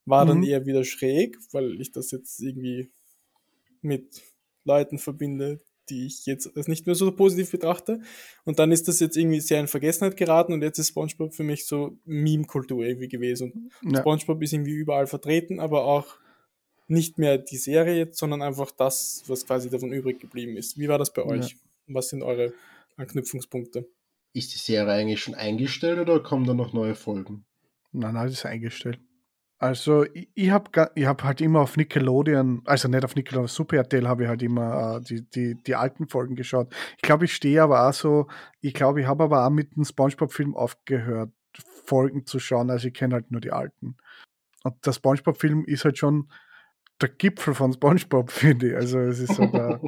Speaker 2: war dann
Speaker 3: Mhm.
Speaker 2: eher wieder schräg, weil ich das jetzt irgendwie mit Leuten verbinde, die ich jetzt als nicht mehr so positiv betrachte. Und dann ist das jetzt irgendwie sehr in Vergessenheit geraten und jetzt ist SpongeBob für mich so Meme-Kultur irgendwie gewesen. Und
Speaker 3: ja,
Speaker 2: SpongeBob ist irgendwie überall vertreten, aber auch nicht mehr die Serie jetzt, sondern einfach das, was quasi davon übrig geblieben ist. Wie war das bei
Speaker 3: Ja.
Speaker 2: euch? Was sind eure Anknüpfungspunkte?
Speaker 4: Ist die Serie eigentlich schon eingestellt oder kommen da noch neue Folgen?
Speaker 3: nein, nein, das ist eingestellt. Also ich, ich habe ich hab halt immer auf Nickelodeon, also nicht auf Nickelodeon, auf Super RTL habe ich halt immer äh, die, die, die alten Folgen geschaut. Ich glaube, ich stehe aber auch so, ich glaube, ich habe aber auch mit dem Spongebob-Film aufgehört, Folgen zu schauen, also ich kenne halt nur die alten. Und der Spongebob-Film ist halt schon der Gipfel von Spongebob, finde ich. Also es ist so der,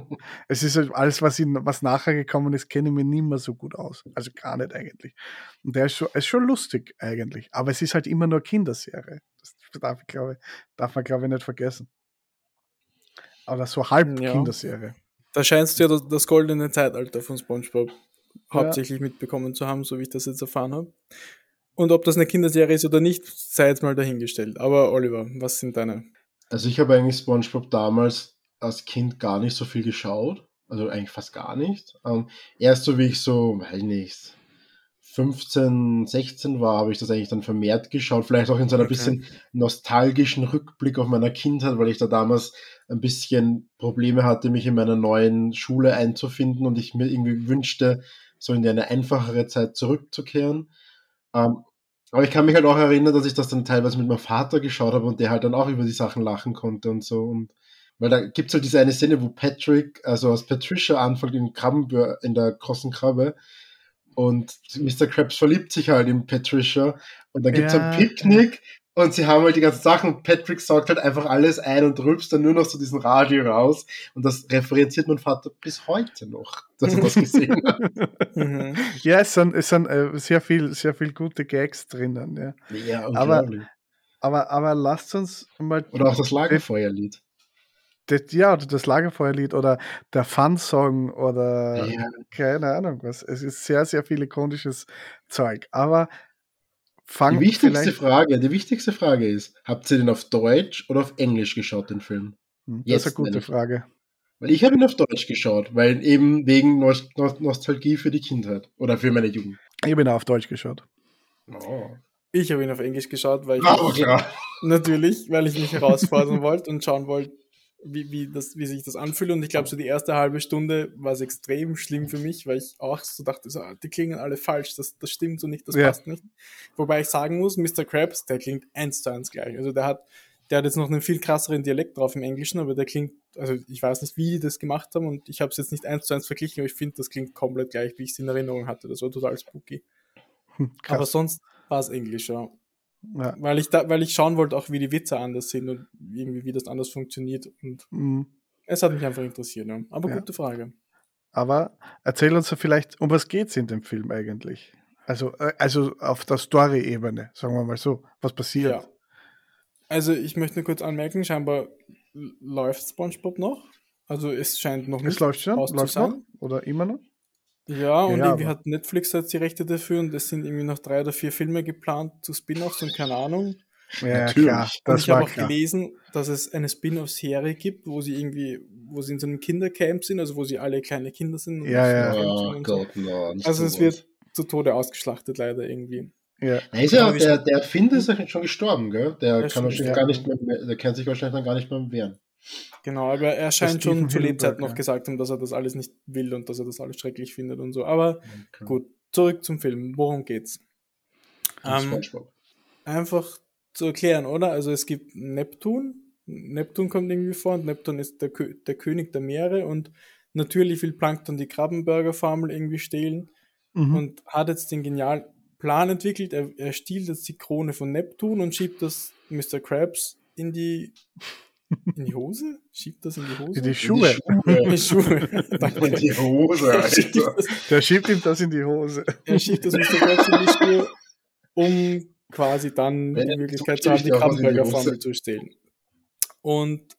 Speaker 3: es ist halt alles, was, in, was nachher gekommen ist, kenne ich mir nicht mehr so gut aus. Also gar nicht eigentlich. Und der ist schon, ist schon lustig eigentlich. Aber es ist halt immer nur Kinderserie. Das darf, ich, glaube, darf man, glaube ich, nicht vergessen. Aber so halb
Speaker 2: Ja.
Speaker 3: Kinderserie.
Speaker 2: Da scheinst du ja das, das goldene Zeitalter von SpongeBob hauptsächlich mitbekommen zu haben, so wie ich das jetzt erfahren habe. Und ob das eine Kinderserie ist oder nicht, sei jetzt mal dahingestellt. Aber Oliver, was sind deine?
Speaker 4: Also ich habe eigentlich SpongeBob damals als Kind gar nicht so viel geschaut. Also eigentlich fast gar nicht. Ähm, erst so wie ich so, weiß nicht, 15, 16 war, habe ich das eigentlich dann vermehrt geschaut. Vielleicht auch in so einer
Speaker 2: Okay.
Speaker 4: bisschen nostalgischen Rückblick auf meiner Kindheit, weil ich da damals ein bisschen Probleme hatte, mich in meiner neuen Schule einzufinden und ich mir irgendwie wünschte, so in eine einfachere Zeit zurückzukehren. Ähm, aber ich kann mich halt auch erinnern, dass ich das dann teilweise mit meinem Vater geschaut habe und der halt dann auch über die Sachen lachen konnte und so. Und weil da gibt's halt diese eine Szene, wo Patrick, also als Patricia anfängt in Krabbenbör, in der großen Krabbe und Mr. Krabs verliebt sich halt in Patricia und dann gibt's
Speaker 3: Ja.
Speaker 4: ein Picknick und sie haben halt die ganzen Sachen und Patrick sagt halt einfach alles ein und rülpst dann nur noch so diesen Radio raus und das referenziert mein Vater bis heute noch, dass er das gesehen hat.
Speaker 2: Mhm.
Speaker 3: Ja, es sind, es sind äh, sehr viel, sehr viel gute Gags drinnen, ja.
Speaker 4: Ja,
Speaker 3: Aber-. Aber, aber lasst uns mal
Speaker 4: Oder auch das Lagerfeuerlied.
Speaker 3: das, ja, oder das Lagerfeuerlied oder der Fun-Song oder
Speaker 4: Ja.
Speaker 3: keine Ahnung was. Es ist sehr, sehr viel ikonisches Zeug. Aber
Speaker 4: Die
Speaker 3: fang
Speaker 4: wichtigste
Speaker 3: vielleicht.
Speaker 4: Frage, die wichtigste Frage ist, habt ihr den auf Deutsch oder auf Englisch geschaut, den Film?
Speaker 3: Hm, Das ist
Speaker 4: Jetzt
Speaker 3: eine gute
Speaker 4: nämlich.
Speaker 3: Frage.
Speaker 4: Weil ich habe ihn auf Deutsch geschaut, weil eben wegen Nost Nost Nostalgie für die Kindheit oder für meine Jugend.
Speaker 3: Ich bin auch auf Deutsch geschaut.
Speaker 4: Oh.
Speaker 2: Ich habe ihn auf Englisch geschaut, weil ich
Speaker 4: Aber klar.
Speaker 2: natürlich, weil ich mich herausfordern wollte und schauen wollte, wie, wie, das, wie sich das anfühlt. Und ich glaube, so die erste halbe Stunde war es extrem schlimm für mich, weil ich auch so dachte, so, ah, die klingen alle falsch, das, das stimmt so nicht, das
Speaker 3: Ja.
Speaker 2: passt nicht. Wobei ich sagen muss, Mr. Krabs, der klingt eins zu eins gleich. Also der hat, der hat jetzt noch einen viel krasseren Dialekt drauf im Englischen, aber der klingt, also ich weiß nicht, wie die das gemacht haben und ich habe es jetzt nicht eins zu eins verglichen, aber ich finde, das klingt komplett gleich, wie ich es in Erinnerung hatte. Das war total spooky.
Speaker 3: Hm,
Speaker 2: Aber
Speaker 3: krass.
Speaker 2: sonst war es Englisch, ja.
Speaker 3: Ja.
Speaker 2: Weil ich da, weil ich schauen wollte, auch wie die Witze anders sind und irgendwie wie das anders funktioniert. Und
Speaker 3: Hm,
Speaker 2: es hat mich einfach interessiert. Ja. Aber
Speaker 3: Ja.
Speaker 2: gute Frage.
Speaker 3: Aber erzähl uns vielleicht, um was geht es in dem Film eigentlich? Also, äh, also auf der Story-Ebene, sagen wir mal so. Was passiert?
Speaker 2: Ja. Also ich möchte nur kurz anmerken, scheinbar läuft SpongeBob noch. Also es scheint noch nicht
Speaker 3: Es läuft schon? Läuft noch? Oder immer noch?
Speaker 2: Ja, und
Speaker 3: Ja,
Speaker 2: irgendwie
Speaker 3: aber-
Speaker 2: hat Netflix jetzt die Rechte dafür und es sind irgendwie noch drei oder vier Filme geplant zu Spin-offs und keine Ahnung.
Speaker 3: Ja,
Speaker 4: Natürlich.
Speaker 3: klar.
Speaker 2: Und
Speaker 3: Das
Speaker 2: ich habe auch
Speaker 3: klar.
Speaker 2: gelesen, dass es eine Spin-off-Serie gibt, wo sie irgendwie, wo sie in so einem Kindercamp sind, also wo sie alle kleine Kinder sind. und
Speaker 3: Ja, ja.
Speaker 4: Oh
Speaker 2: und so.
Speaker 4: Gott, no,
Speaker 2: Also es wird zu Tode ausgeschlachtet, leider irgendwie.
Speaker 3: Ja.
Speaker 4: Ist ja, der, der Erfinder ist ja schon gestorben, gell? Der
Speaker 2: Ja,
Speaker 4: kann wahrscheinlich gar nicht mehr, der kann sich wahrscheinlich dann gar nicht mehr wehren.
Speaker 2: Genau, aber er scheint schon zu Lebzeiten noch
Speaker 3: ja.
Speaker 2: gesagt haben, dass er das alles nicht will und dass er das alles schrecklich findet und so. Aber
Speaker 4: Okay.
Speaker 2: gut, zurück zum Film. Worum geht's? Ähm, einfach zu erklären, oder? Also es gibt Neptun. Neptun kommt irgendwie vor und Neptun ist der, Kö der König der Meere und natürlich will Plankton die Krabbenburger-Formel irgendwie stehlen
Speaker 3: Mhm.
Speaker 2: und hat jetzt den genialen Plan entwickelt. Er, er stiehlt jetzt die Krone von Neptun und schiebt das Mr. Krabs in die in die Hose? Schiebt das in die Hose?
Speaker 3: In die Schuhe.
Speaker 2: In die Schuhe.
Speaker 4: In die Hose,
Speaker 2: Er
Speaker 4: Alter.
Speaker 3: Der schiebt ihm das in die Hose.
Speaker 2: er schiebt das Mr. Krabs in die Schuhe, um quasi dann
Speaker 4: Wenn
Speaker 2: die Möglichkeit zu haben, die
Speaker 4: Hose.
Speaker 2: zu stehlen. Und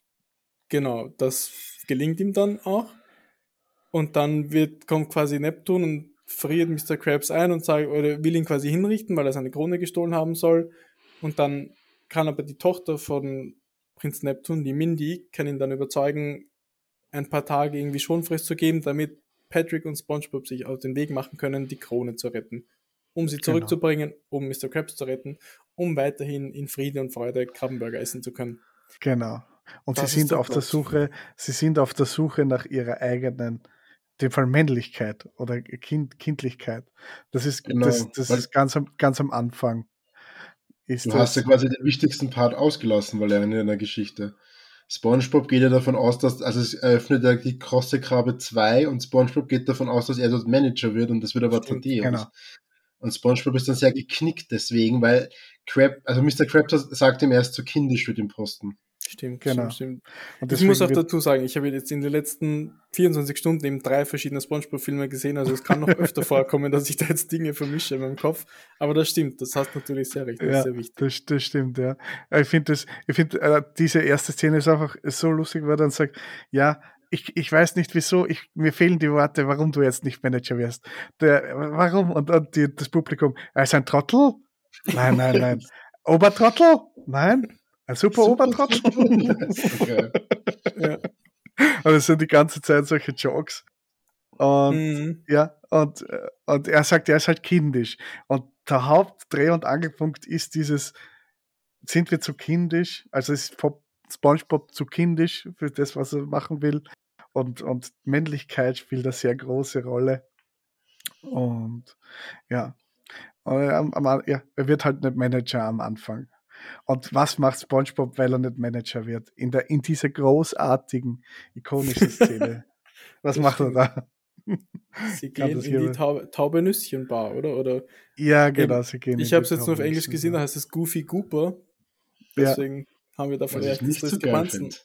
Speaker 2: genau, das gelingt ihm dann auch. Und dann wird, kommt quasi Neptun und friert Mr. Krabs ein und sagt, oder will ihn quasi hinrichten, weil er seine Krone gestohlen haben soll. Und dann kann aber die Tochter von Prinz Neptun, die Mindy, kann ihn dann überzeugen, ein paar Tage irgendwie Schonfrist zu geben, damit Patrick und SpongeBob sich auf den Weg machen können, die Krone zu retten. Um sie
Speaker 3: Genau.
Speaker 2: zurückzubringen, um Mr. Krabs zu retten, um weiterhin in Friede und Freude Krabbenburger essen zu können.
Speaker 3: Genau. Und
Speaker 2: Das
Speaker 3: sie sind
Speaker 2: der
Speaker 3: auf der
Speaker 2: Plot.
Speaker 3: Suche, sie sind auf der Suche nach ihrer eigenen, in dem Fall Männlichkeit oder kind, Kindlichkeit. Das ist,
Speaker 4: Genau,
Speaker 3: das, das ist ganz am, ganz am Anfang. Ist
Speaker 4: Du
Speaker 3: das,
Speaker 4: hast ja quasi den wichtigsten Part ausgelassen, weil er in der Geschichte. SpongeBob geht ja davon aus, dass, also es eröffnet ja die Krosse Krabbe 2 und SpongeBob geht davon aus, dass er dort Manager wird und das wird aber
Speaker 2: Stimmt,
Speaker 4: 3D.
Speaker 3: genau.
Speaker 4: Und, SpongeBob ist dann sehr geknickt deswegen, weil Crab, also Mr. Krabs sagt ihm erst zu kindisch für den Posten.
Speaker 2: Stimmt,
Speaker 3: Genau.
Speaker 2: stimmt, stimmt.
Speaker 3: und
Speaker 2: Ich muss auch dazu sagen, ich habe jetzt in den letzten 24 Stunden eben drei verschiedene Spongebob-Filme gesehen, also es kann noch öfter vorkommen, dass ich da jetzt Dinge vermische in meinem Kopf. Aber das stimmt, das hast natürlich sehr recht, das
Speaker 3: Ja,
Speaker 2: ist sehr wichtig.
Speaker 3: das, das stimmt, ja. Ich finde finde, äh, diese erste Szene ist einfach so lustig, weil er dann sagt, ja, ich, ich weiß nicht wieso, ich, mir fehlen die Worte, warum du jetzt nicht Manager wirst. Der, warum? Und, und die, das Publikum, er ist ein Trottel? Nein, nein, nein. Obertrottel? Nein. Ein super, Obertrottel?
Speaker 4: okay.
Speaker 2: Ja.
Speaker 3: Und es sind die ganze Zeit solche Jokes. Und
Speaker 2: Mhm.
Speaker 3: ja, und, äh, und er sagt, er ist halt kindisch. Und der Hauptdreh- und Angelpunkt ist dieses, sind wir zu kindisch? Also ist Pop, SpongeBob zu kindisch für das, was er machen will. Und, und Männlichkeit spielt eine sehr große Rolle. Und ja, und er, ja, er wird halt nicht Manager am Anfang. Und was macht SpongeBob, weil er nicht Manager wird? In, der, in dieser großartigen, ikonischen Szene. Was
Speaker 2: Das
Speaker 3: macht er
Speaker 2: stimmt.
Speaker 3: da?
Speaker 2: Sie
Speaker 3: Kann
Speaker 2: gehen
Speaker 3: das
Speaker 2: in die Taube, Taube Nüsschen Bar, oder? oder
Speaker 3: Ja, genau, sie gehen.
Speaker 2: ich habe es jetzt nur auf Englisch gesehen, da
Speaker 3: ja.
Speaker 2: heißt es Goofy Gooper.
Speaker 3: Ja.
Speaker 2: Deswegen haben wir da vielleicht
Speaker 4: nicht so geil
Speaker 2: Diskrepanzen.
Speaker 4: finde.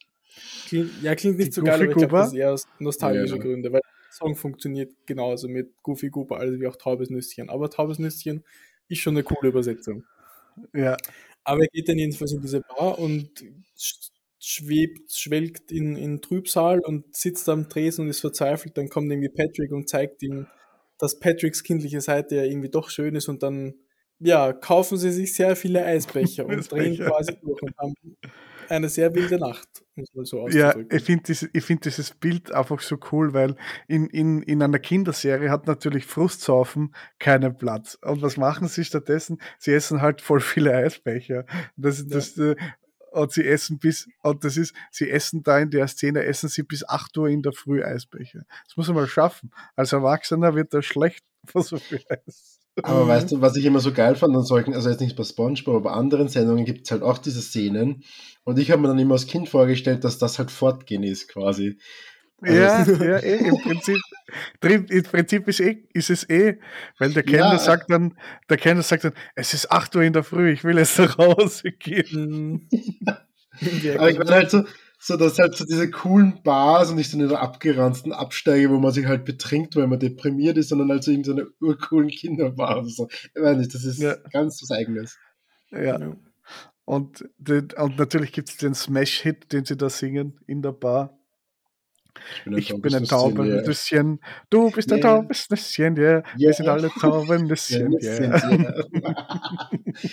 Speaker 2: Klingt, ja, klingt nicht
Speaker 3: Die
Speaker 2: so geil, aber ich
Speaker 3: Goofy
Speaker 2: glaube, das ist eher aus nostalgische
Speaker 4: Ja.
Speaker 2: Gründe, weil der Song funktioniert genauso mit Goofy Gooper, also wie auch Taubes Nüsschen. Aber Taubes Nüsschen ist schon eine coole Übersetzung.
Speaker 3: Ja,
Speaker 2: Aber er geht dann jedenfalls in diese Bar und sch- schwebt, schwelgt in, in Trübsal und sitzt am Tresen und ist verzweifelt. Dann kommt irgendwie Patrick und zeigt ihm, dass Patricks kindliche Seite ja irgendwie doch schön ist und dann, ja, kaufen sie sich sehr viele Eisbecher und drehen quasi durch und haben eine sehr wilde Nacht, so
Speaker 3: ja ich finde dieses, ich find dieses Bild einfach so cool, weil in, in, in einer Kinderserie hat natürlich Frustsaufen keinen Platz. Und was machen sie stattdessen? Sie essen halt voll viele Eisbecher. Das, das, äh, und sie essen bis, und das ist, sie essen da in der Szene, essen sie bis 8 Uhr in der Früh Eisbecher. Das muss man mal schaffen. Als Erwachsener wird das schlecht von so viel Eis.
Speaker 4: Aber
Speaker 2: Mhm.
Speaker 4: weißt du, was ich immer so geil fand an solchen, also jetzt nicht bei SpongeBob, aber anderen Sendungen gibt es halt auch diese Szenen. Und ich habe mir dann immer als Kind vorgestellt, dass das halt Fortgehen ist, quasi. Also
Speaker 3: Ja, ja, eh, im Prinzip, im Prinzip ist, eh, ist es eh, weil der Kellner
Speaker 4: Ja.
Speaker 3: sagt dann, der Kellner sagt dann, es ist 8 Uhr in der Früh, ich will jetzt nach Hause gehen.
Speaker 2: Mhm. Wer
Speaker 4: Aber ich meine halt so, so, dass halt so diese coolen Bars und nicht so eine abgeranzten Absteige, wo man sich halt betrinkt, weil man deprimiert ist, sondern halt so irgendeine urcoolen Kinderbar oder so. Ich weiß nicht, das ist
Speaker 3: Ja.
Speaker 4: ganz was Eigenes.
Speaker 3: Ja,
Speaker 2: Ja.
Speaker 3: und, den, und natürlich gibt es den Smash-Hit, den sie da singen in der Bar. Ich bin ein Taubennüsschen, du bist ein
Speaker 4: Yeah.
Speaker 3: Taubennüsschen, yeah.
Speaker 4: Yeah.
Speaker 3: Wir sind alle Taubennüsschen, yeah.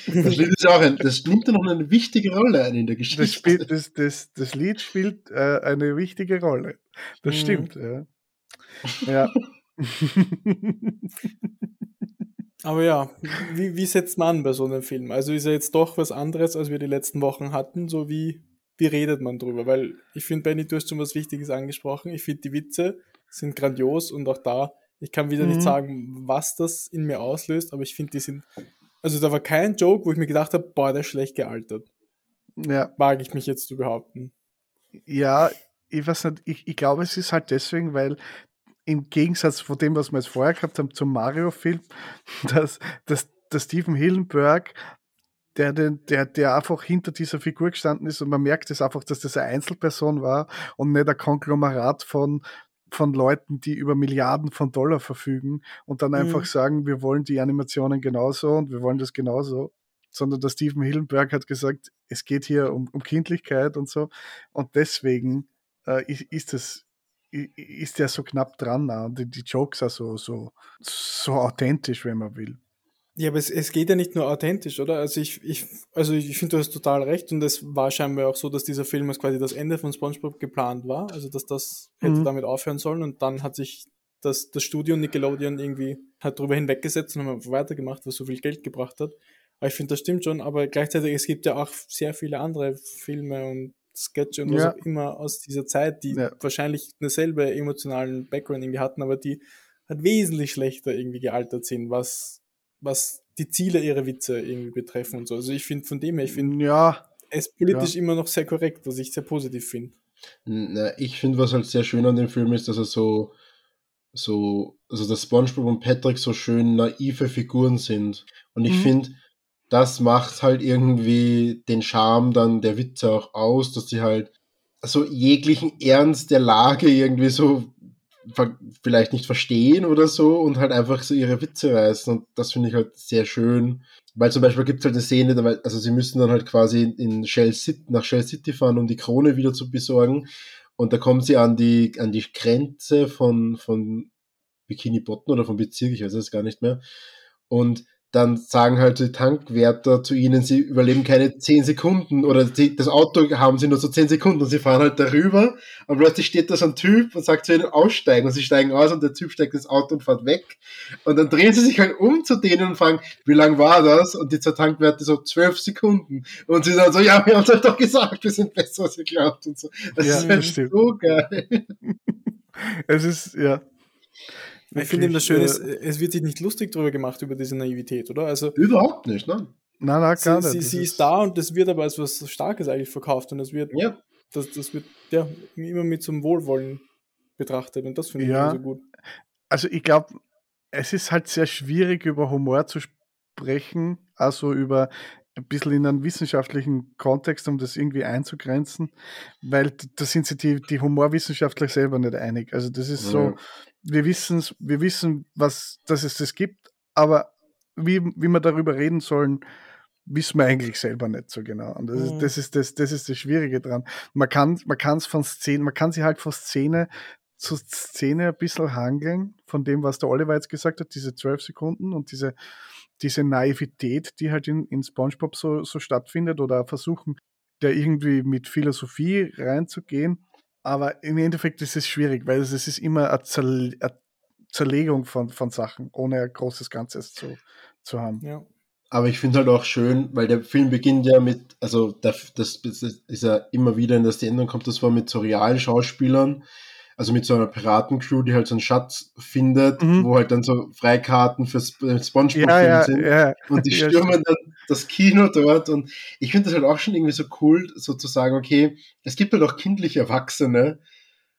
Speaker 4: Das Lied ist ja auch ein, das ja noch eine wichtige Rolle ein in der Geschichte.
Speaker 3: Das, spielt, das, das, das Lied spielt äh, eine wichtige Rolle. Das
Speaker 2: Mhm.
Speaker 3: stimmt, ja. Ja.
Speaker 2: Aber ja, wie, wie setzt man an bei so einem Film? Also ist er jetzt doch was anderes, als wir die letzten Wochen hatten, so wie, wie redet man drüber? Weil ich finde, Benny, du hast schon was Wichtiges angesprochen. Ich finde, die Witze sind grandios und auch da, ich kann wieder mhm. nicht sagen, was das in mir auslöst, aber ich finde, die sind, also da war kein Joke, wo ich mir gedacht habe, boah, der ist schlecht gealtert. Ja. Mag ich mich jetzt zu behaupten.
Speaker 3: Ja, ich weiß nicht, ich, ich glaube, es ist halt deswegen, weil im Gegensatz von dem, was wir jetzt vorher gehabt haben zum Mario-Film, dass, dass, dass Steven Hillenberg der, der, der einfach hinter dieser Figur gestanden ist und man merkt es einfach, dass das eine Einzelperson war und nicht ein Konglomerat von, von Leuten, die über Milliarden von Dollar verfügen und dann mhm. einfach sagen, wir wollen die Animationen genauso und wir wollen das genauso, sondern der Steven Hillenberg hat gesagt, es geht hier um, um Kindlichkeit und so und deswegen äh, ist, ist das ist der so knapp dran und die, die Jokes auch so, so, so authentisch, wenn man will.
Speaker 2: Ja, aber es, es geht ja nicht nur authentisch, oder? Also ich, ich, also ich finde, du hast total recht und es war scheinbar auch so, dass dieser Film als quasi das Ende von SpongeBob geplant war, also dass das hätte mhm. damit aufhören sollen und dann hat sich das, das Studio Nickelodeon irgendwie hat darüber hinweggesetzt und haben weitergemacht, was so viel Geld gebracht hat. Aber ich finde, das stimmt schon, aber gleichzeitig, es gibt ja auch sehr viele andere Filme und Sketche und was auch immer aus dieser Zeit, die ja. wahrscheinlich dasselbe emotionalen Background irgendwie hatten, aber die halt wesentlich schlechter irgendwie gealtert sind, was was die Ziele ihrer Witze irgendwie betreffen und so. Also ich finde von dem her, ich finde ja, es politisch ja. immer noch sehr korrekt, was ich sehr positiv finde.
Speaker 4: Ich finde, was halt sehr schön an dem Film ist, dass er so, so, also dass SpongeBob und Patrick so schön naive Figuren sind. Und ich mhm. finde, das macht halt irgendwie den Charme dann der Witze auch aus, dass sie halt so jeglichen Ernst der Lage irgendwie so vielleicht nicht verstehen oder so und halt einfach so ihre Witze reißen. Und das finde ich halt sehr schön. Weil zum Beispiel gibt es halt eine Szene, also sie müssen dann halt quasi in Shell City, nach Shell City fahren, um die Krone wieder zu besorgen. Und da kommen sie an die, an die Grenze von, von Bikini Bottom oder vom Bezirk, ich weiß es gar nicht mehr. Und dann sagen halt die Tankwärter zu ihnen, sie überleben keine zehn Sekunden oder die, das Auto haben sie nur so zehn Sekunden und sie fahren halt darüber und plötzlich steht da so ein Typ und sagt zu ihnen aussteigen und sie steigen aus und der Typ steigt ins Auto und fährt weg und dann drehen sie sich halt um zu denen und fragen, wie lang war das? Und die zwei Tankwärter so zwölf Sekunden und sie sagen so, ja, wir haben euch doch gesagt, wir sind besser als ihr glaubt und so. Das ja, ist halt so geil.
Speaker 3: es ist, ja,
Speaker 2: ich finde eben das Schöne, äh, es wird sich nicht lustig darüber gemacht, über diese Naivität, oder? Also,
Speaker 4: Überhaupt nicht, nein.
Speaker 3: Nein, nein, gar
Speaker 2: sie, nicht. Sie, sie ist da und das wird aber als was Starkes eigentlich verkauft und das wird, ja. das, das wird ja immer mit zum Wohlwollen betrachtet und das finde ich ja. so gut.
Speaker 3: Also ich glaube, es ist halt sehr schwierig, über Humor zu sprechen, also über ein bisschen in einen wissenschaftlichen Kontext, um das irgendwie einzugrenzen, weil da sind sich die, die Humorwissenschaftler selber nicht einig. Also das ist so, wir wissen, wir wissen, was, dass es das gibt, aber wie, wie wir darüber reden sollen, wissen wir eigentlich selber nicht so genau. Und das, mhm. ist, das, ist, das, das ist das Schwierige dran. Man kann man es von Szene, man kann sie halt von Szene zu Szene ein bisschen hangeln, von dem, was der Oliver jetzt gesagt hat, diese zwölf Sekunden und diese, diese Naivität, die halt in, in SpongeBob so, so stattfindet oder versuchen, da irgendwie mit Philosophie reinzugehen. Aber im Endeffekt ist es schwierig, weil es ist immer eine, Zerle eine Zerlegung von, von Sachen, ohne ein großes Ganzes zu, zu haben.
Speaker 2: Ja.
Speaker 4: Aber ich finde halt auch schön, weil der Film beginnt ja mit, also das, das ist ja immer wieder in der Sendung kommt das vor mit so realen Schauspielern, also mit so einer Piratencrew, die halt so einen Schatz findet, mhm. wo halt dann so Freikarten für Spongebob
Speaker 3: ja, ja, sind. Ja.
Speaker 4: Und die stürmen dann das Kino dort. Und ich finde das halt auch schon irgendwie so cool, so zu sagen, okay, es gibt halt auch kindliche Erwachsene.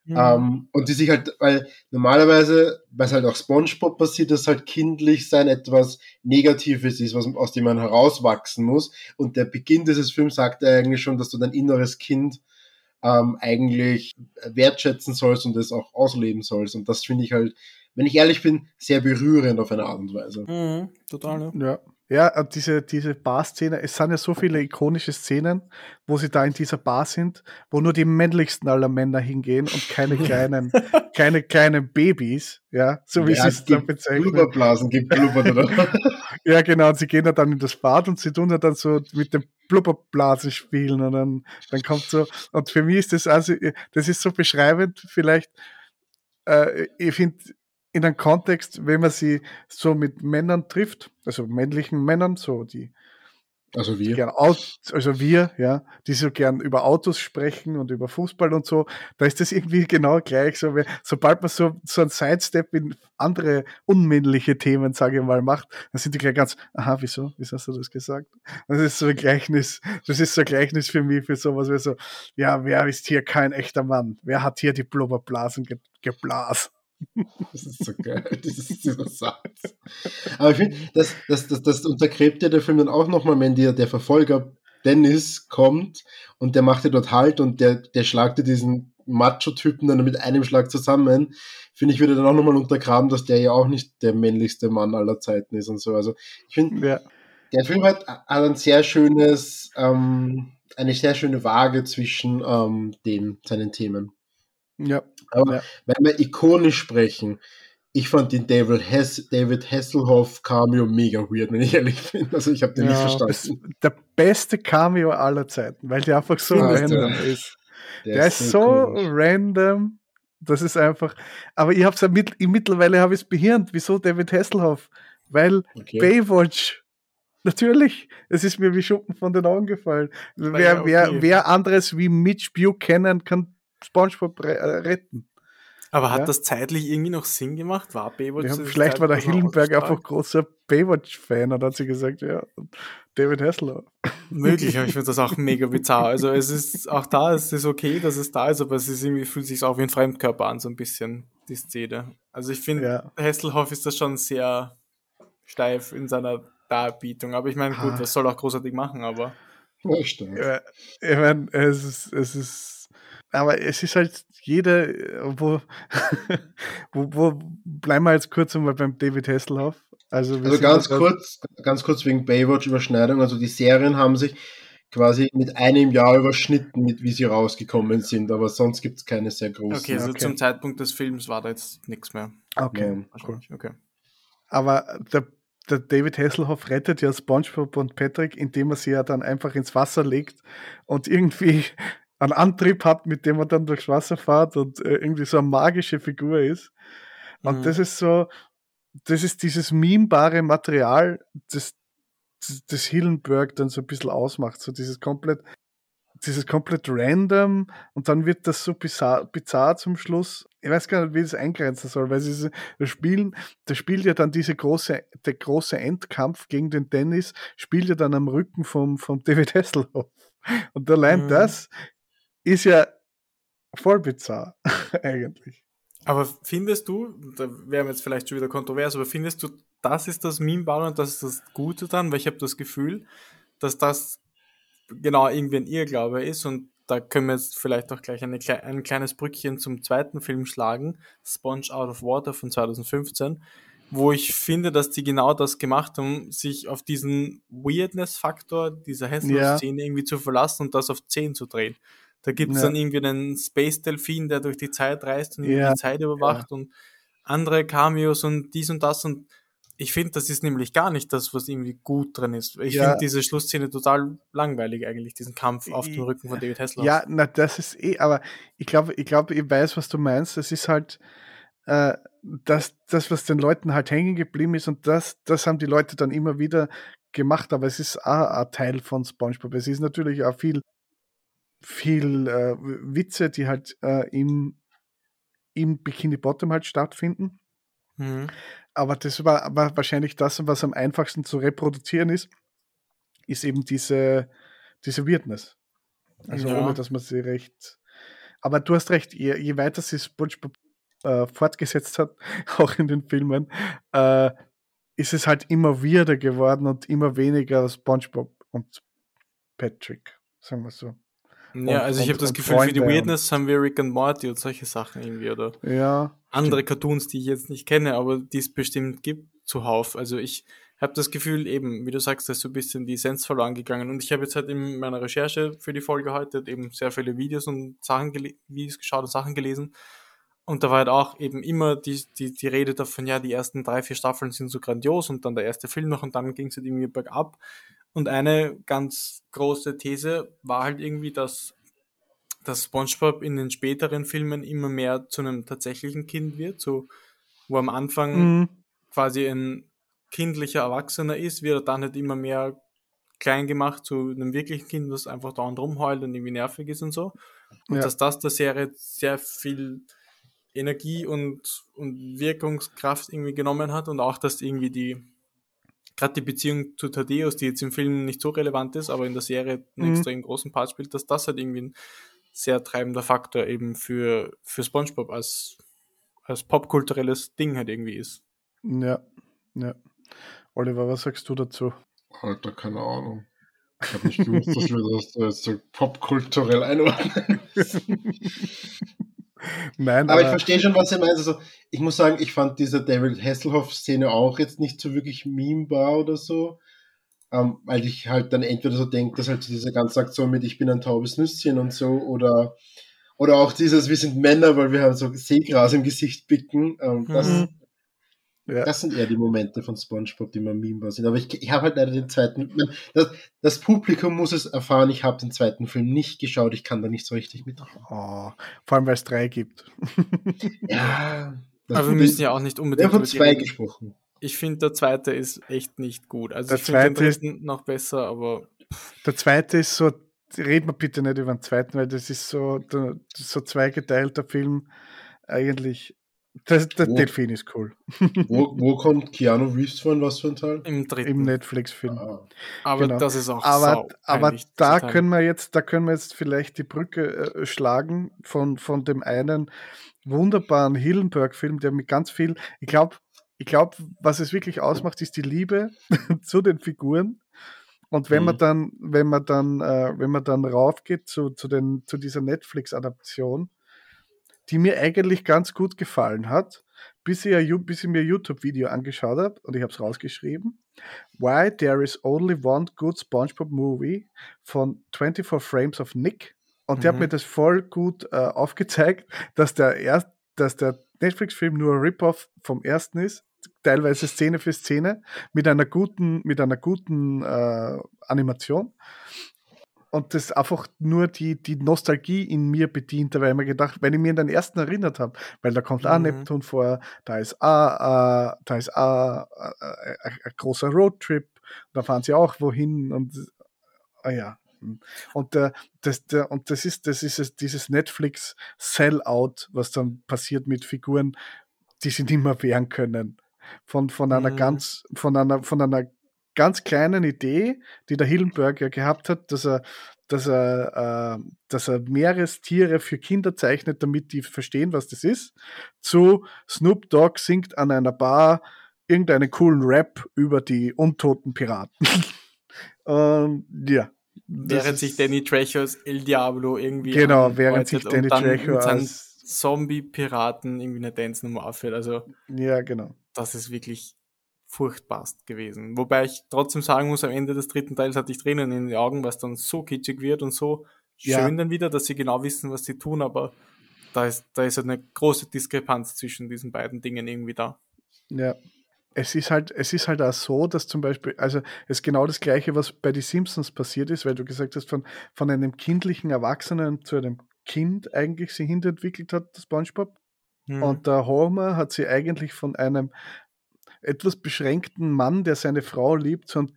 Speaker 4: Mhm. Ähm, und die sich halt, weil normalerweise, weil es halt auch Spongebob passiert, dass halt kindlich sein etwas Negatives ist, was, aus dem man herauswachsen muss. Und der Beginn dieses Films sagt ja eigentlich schon, dass du dein inneres Kind ähm, eigentlich wertschätzen sollst und es auch ausleben sollst. Und das finde ich halt, wenn ich ehrlich bin, sehr berührend auf eine Art und Weise.
Speaker 2: Mhm, total,
Speaker 3: ja. ja. Ja, diese, diese Bar-Szene, es sind ja so viele ikonische Szenen, wo sie da in dieser Bar sind, wo nur die männlichsten aller Männer hingehen und keine kleinen, keine kleinen Babys, ja, so wie ja, sie es dann bezeichnen.
Speaker 4: Blubberblasen gibt Blubbern, oder?
Speaker 3: ja, genau, und sie gehen ja dann in das Bad und sie tun ja dann so mit dem Blubberblasen spielen und dann, dann kommt so, und für mich ist das also, das ist so beschreibend, vielleicht, äh, ich finde, in einem Kontext, wenn man sie so mit Männern trifft, also männlichen Männern, so die
Speaker 4: Also wir.
Speaker 3: Gern Aut also wir, ja, die so gern über Autos sprechen und über Fußball und so, da ist das irgendwie genau gleich. So, sobald man so, so ein Sidestep in andere unmännliche Themen, sage ich mal, macht, dann sind die gleich ganz, aha, wieso? Wieso hast du das gesagt? Das ist so ein Gleichnis, das ist so ein Gleichnis für mich, für sowas wie so, ja, wer ist hier kein echter Mann? Wer hat hier die Blubberblasen ge geblasen?
Speaker 4: Das ist so geil, dieses, dieser Satz. Aber ich finde, das, das, das, das untergräbt ja der Film dann auch nochmal, wenn dir der Verfolger Dennis kommt und der macht ja dort Halt und der, der schlagt ja diesen Macho-Typen dann mit einem Schlag zusammen. Finde ich, würde dann auch nochmal untergraben, dass der ja auch nicht der männlichste Mann aller Zeiten ist und so. Also ich finde, ja. der Film hat, hat ein sehr schönes, ähm, eine sehr schöne Waage zwischen ähm, den, seinen Themen.
Speaker 3: Ja.
Speaker 4: Aber
Speaker 3: ja.
Speaker 4: wenn wir ikonisch sprechen, ich fand den David, Hess, David Hasselhoff Cameo mega weird, wenn ich ehrlich bin. Also ich habe den ja, nicht verstanden.
Speaker 3: der beste Cameo aller Zeiten, weil der einfach so random ist. Der, der ist, ist, so komisch. random. Das ist einfach. Aber ich habe es ja mit, mittlerweile habe ich es behirnt. Wieso David Hasselhoff? Weil okay. Baywatch Natürlich, es ist mir wie Schuppen von den Augen gefallen. Wer, ja, okay. wer, wer anderes wie Mitch Buchanan kann SpongeBob äh, retten.
Speaker 2: Aber hat ja? das zeitlich irgendwie noch Sinn gemacht? War Baywatch?
Speaker 3: Ja, vielleicht war der Hillenberg einfach großer Baywatch-Fan und hat sie gesagt, ja, David Hasselhoff.
Speaker 2: Möglich, aber ich finde das auch mega bizarr. Also es ist auch da, es ist okay, dass es da ist, aber es ist irgendwie, fühlt sich auch wie ein Fremdkörper an, so ein bisschen, die Szene. Also ich finde, ja. Hasselhoff ist das schon sehr steif in seiner Darbietung. Aber ich meine, gut, das soll auch großartig machen, aber.
Speaker 3: Ja, stimmt. ich meine, es ist, es ist aber es ist halt jeder, wo, wo, wo bleiben wir jetzt kurz einmal beim David Hasselhoff.
Speaker 4: Also, also ganz kurz, ganz kurz wegen Baywatch-Überschneidung. Also die Serien haben sich quasi mit einem Jahr überschnitten, mit wie sie rausgekommen sind, aber sonst gibt es keine sehr großen.
Speaker 2: Okay, also okay. zum Zeitpunkt des Films war da jetzt nichts mehr.
Speaker 3: Okay, cool. okay. Aber der, der David Hasselhoff rettet ja SpongeBob und Patrick, indem er sie ja dann einfach ins Wasser legt und irgendwie einen Antrieb hat, mit dem er dann durchs Wasser fährt und äh, irgendwie so eine magische Figur ist. Und mhm. das ist so, das ist dieses memebare Material, das, das Hillenberg dann so ein bisschen ausmacht. So dieses komplett, dieses komplett random und dann wird das so bizarr, bizarr zum Schluss. Ich weiß gar nicht, wie das eingrenzen soll, weil sie das Spielen, das spielt ja dann diese große, der große Endkampf gegen den Dennis, spielt ja dann am Rücken vom, vom David Hasselhoff. Und allein mhm. das ist ja voll bizarr, eigentlich.
Speaker 2: Aber findest du, da wären wir jetzt vielleicht schon wieder kontrovers, aber findest du, das ist das Meme-Ball und das ist das Gute dann? Weil ich habe das Gefühl, dass das genau irgendwie ein Irrglaube ist und da können wir jetzt vielleicht auch gleich eine, ein kleines Brückchen zum zweiten Film schlagen, Sponge Out of Water von 2015, wo ich finde, dass die genau das gemacht haben, sich auf diesen Weirdness-Faktor dieser Hässlich-Szene ja. irgendwie zu verlassen und das auf 10 zu drehen. Da gibt es ja. dann irgendwie einen Space-Delfin, der durch die Zeit reist und ja. die Zeit überwacht ja. und andere Cameos und dies und das und ich finde, das ist nämlich gar nicht das, was irgendwie gut drin ist. Ich finde diese Schlussszene total langweilig eigentlich, diesen Kampf auf dem Rücken von David Hasselhoff.
Speaker 3: Ja, na, das ist eh, aber ich glaube, ich glaube, ich weiß, was du meinst. Das ist halt äh, das, das, was den Leuten halt hängen geblieben ist und das, das haben die Leute dann immer wieder gemacht, aber es ist auch ein Teil von SpongeBob. Es ist natürlich auch viel viel äh, Witze, die halt äh, im, im Bikini Bottom halt stattfinden. Mhm. Aber das war, war wahrscheinlich das, was am einfachsten zu reproduzieren ist, ist eben diese, diese Weirdness. Also ja. ohne, dass man sie recht. Aber du hast recht, je, je weiter sie SpongeBob äh, fortgesetzt hat, auch in den Filmen, äh, ist es halt immer weirder geworden und immer weniger SpongeBob und Patrick, sagen wir so.
Speaker 2: Ja, also ich habe das Gefühl, Freunde für die Weirdness haben wir Rick and Morty und solche Sachen irgendwie oder
Speaker 3: ja,
Speaker 2: andere stimmt. Cartoons, die ich jetzt nicht kenne, aber die es bestimmt gibt, zuhauf. Also ich habe das Gefühl, eben, wie du sagst, da ist so ein bisschen die Essenz verloren gegangen. Und ich habe jetzt halt in meiner Recherche für die Folge heute eben sehr viele Videos und Sachen Videos geschaut und Sachen gelesen. Und da war halt auch eben immer die, die, die Rede davon, ja, die ersten drei, vier Staffeln sind so grandios und dann der erste Film noch und dann ging es halt irgendwie bergab. Und eine ganz große These war halt irgendwie, dass, dass SpongeBob in den späteren Filmen immer mehr zu einem tatsächlichen Kind wird, so wo am Anfang mhm. quasi ein kindlicher Erwachsener ist, wird er dann halt immer mehr klein gemacht zu einem wirklichen Kind, was einfach dauernd rumheult und irgendwie nervig ist und so. Und
Speaker 3: Ja.
Speaker 2: dass das der Serie sehr viel Energie und, und Wirkungskraft irgendwie genommen hat und auch, dass irgendwie die, gerade die Beziehung zu Thaddeus, die jetzt im Film nicht so relevant ist, aber in der Serie einen
Speaker 3: Mhm.
Speaker 2: extrem großen Part spielt, dass das halt irgendwie ein sehr treibender Faktor eben für, für SpongeBob als, als popkulturelles Ding halt irgendwie ist.
Speaker 3: Ja, ja. Oliver, was sagst du dazu?
Speaker 4: Alter, keine Ahnung. Ich habe nicht gewusst, dass wir das da jetzt so popkulturell einordnen.
Speaker 3: Nein,
Speaker 4: Aber ich verstehe schon, was ihr meint. Also, ich muss sagen, ich fand diese David Hasselhoff-Szene auch jetzt nicht so wirklich memebar oder so. Ähm, weil ich halt dann entweder so denke, dass halt diese ganze Aktion mit Ich bin ein taubes Nüsschen und so oder, oder auch dieses Wir sind Männer, weil wir haben so Seegras im Gesicht bicken. Ähm, das,
Speaker 2: Mhm.
Speaker 3: Ja.
Speaker 4: das sind eher die Momente von Spongebob, die mir memebar sind. Aber ich, ich habe halt leider den zweiten. Das, das Publikum muss es erfahren, ich habe den zweiten Film nicht geschaut, ich kann da nicht so richtig mit.
Speaker 3: Oh, vor allem, weil es drei gibt.
Speaker 4: Ja. das
Speaker 2: Aber wir müssen ja auch nicht
Speaker 4: Wir
Speaker 2: unbedingt
Speaker 4: haben von zwei
Speaker 2: reden.
Speaker 4: gesprochen.
Speaker 2: Ich finde, der zweite ist echt nicht gut. Also
Speaker 3: Der
Speaker 2: ich finde den
Speaker 3: zweite ist-
Speaker 2: noch besser, aber
Speaker 3: Der zweite ist so, reden wir bitte nicht über den zweiten, weil das ist so, der, so zweigeteilter Film. Eigentlich, das, der
Speaker 4: Wo?
Speaker 3: Delfin ist cool.
Speaker 4: Wo, wo kommt Keanu Reeves von? Was für ein Teil?
Speaker 2: im dritten.
Speaker 3: Im Netflix-Film.
Speaker 4: Ah,
Speaker 2: aber
Speaker 3: genau.
Speaker 2: das ist auch
Speaker 3: Aber,
Speaker 2: sau
Speaker 3: aber da können wir jetzt, da können wir jetzt vielleicht die Brücke äh, schlagen von, von dem einen wunderbaren Hillenberg-Film, der mit ganz viel, ich glaube, ich glaube, was es wirklich ausmacht, ist die Liebe zu den Figuren. Und wenn man
Speaker 4: Mhm.
Speaker 3: dann, wenn man dann, äh, wenn man dann raufgeht zu, zu, den, zu dieser Netflix-Adaption, die mir eigentlich ganz gut gefallen hat, bis ich, ein bis ich mir ein YouTube-Video angeschaut habe und ich habe es rausgeschrieben. Why There Is Only One Good SpongeBob Movie von 24 Frames of Nick. Und der hat
Speaker 2: Mhm.
Speaker 3: mir das voll gut äh, aufgezeigt, dass der, erst, dass der Netflix-Film nur ein Rip-Off vom ersten ist, teilweise Szene für Szene, mit einer guten, mit einer guten äh, Animation. Und das einfach nur die, die Nostalgie in mir bedient, weil ich mir gedacht, wenn ich mir an den ersten erinnert habe, weil da kommt auch
Speaker 2: Mhm.
Speaker 3: Neptun vor, da ist auch, äh, da ist auch äh, äh, ein, großer Roadtrip, da fahren sie auch wohin und ah ja. Und, der, das, der, und das ist, das ist es, dieses Netflix Sellout, was dann passiert mit Figuren, die sie nicht mehr wehren können. Von, von einer
Speaker 2: Mhm.
Speaker 3: ganz, von einer, von einer ganz kleinen Idee, die der Hillenberg ja gehabt hat, dass er, dass er, äh, dass er Meerestiere für Kinder zeichnet, damit die verstehen, was das ist, zu Snoop Dogg singt an einer Bar irgendeinen coolen Rap über die untoten Piraten. Und ja. das
Speaker 2: Während sich Danny Trejo als El Diablo irgendwie
Speaker 3: Genau, während sich Danny
Speaker 2: dann
Speaker 3: Trejo als
Speaker 2: Zombie-Piraten irgendwie eine Dance-Nummer aufführt. Also
Speaker 3: ja, genau.
Speaker 2: das ist wirklich furchtbarst gewesen. Wobei ich trotzdem sagen muss, am Ende des dritten Teils hatte ich Tränen in den Augen, was dann so kitschig wird und so
Speaker 3: Ja.
Speaker 2: schön dann wieder, dass sie genau wissen, was sie tun, aber da ist, da ist eine große Diskrepanz zwischen diesen beiden Dingen irgendwie da.
Speaker 3: Ja. Es ist halt, es ist halt auch so, dass zum Beispiel, also es ist genau das Gleiche, was bei die Simpsons passiert ist, weil du gesagt hast, von, von einem kindlichen Erwachsenen zu einem Kind eigentlich sich hinentwickelt hat, das SpongeBob.
Speaker 2: Mhm.
Speaker 3: Und der Homer hat sie eigentlich von einem etwas beschränkten Mann, der seine Frau liebt, zu einem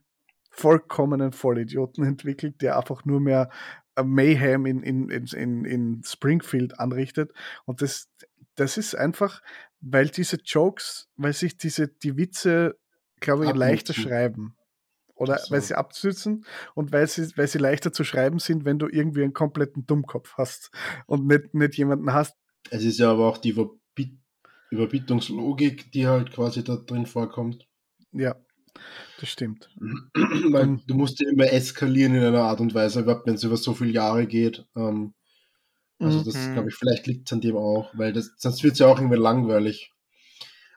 Speaker 3: vollkommenen Vollidioten entwickelt, der einfach nur mehr äh, Mayhem in, in, in, in, in Springfield anrichtet. Und das, das ist einfach, weil diese Jokes, weil sich diese, die Witze, glaube ich, leichter
Speaker 4: Abnutzen.
Speaker 3: schreiben. Oder
Speaker 4: so.
Speaker 3: weil sie abzützen und weil sie, weil sie leichter zu schreiben sind, wenn du irgendwie einen kompletten Dummkopf hast und nicht, nicht jemanden hast,
Speaker 4: Es ist ja aber auch die Überbietungslogik, die halt quasi da drin vorkommt.
Speaker 3: Ja, das stimmt.
Speaker 4: Weil
Speaker 3: Mhm.
Speaker 4: du musst ja immer eskalieren in einer Art und Weise, überhaupt wenn es über so viele Jahre geht. Ähm, also das
Speaker 2: Mhm.
Speaker 4: glaube ich, vielleicht liegt es an dem auch, weil das, sonst wird es ja auch irgendwie langweilig.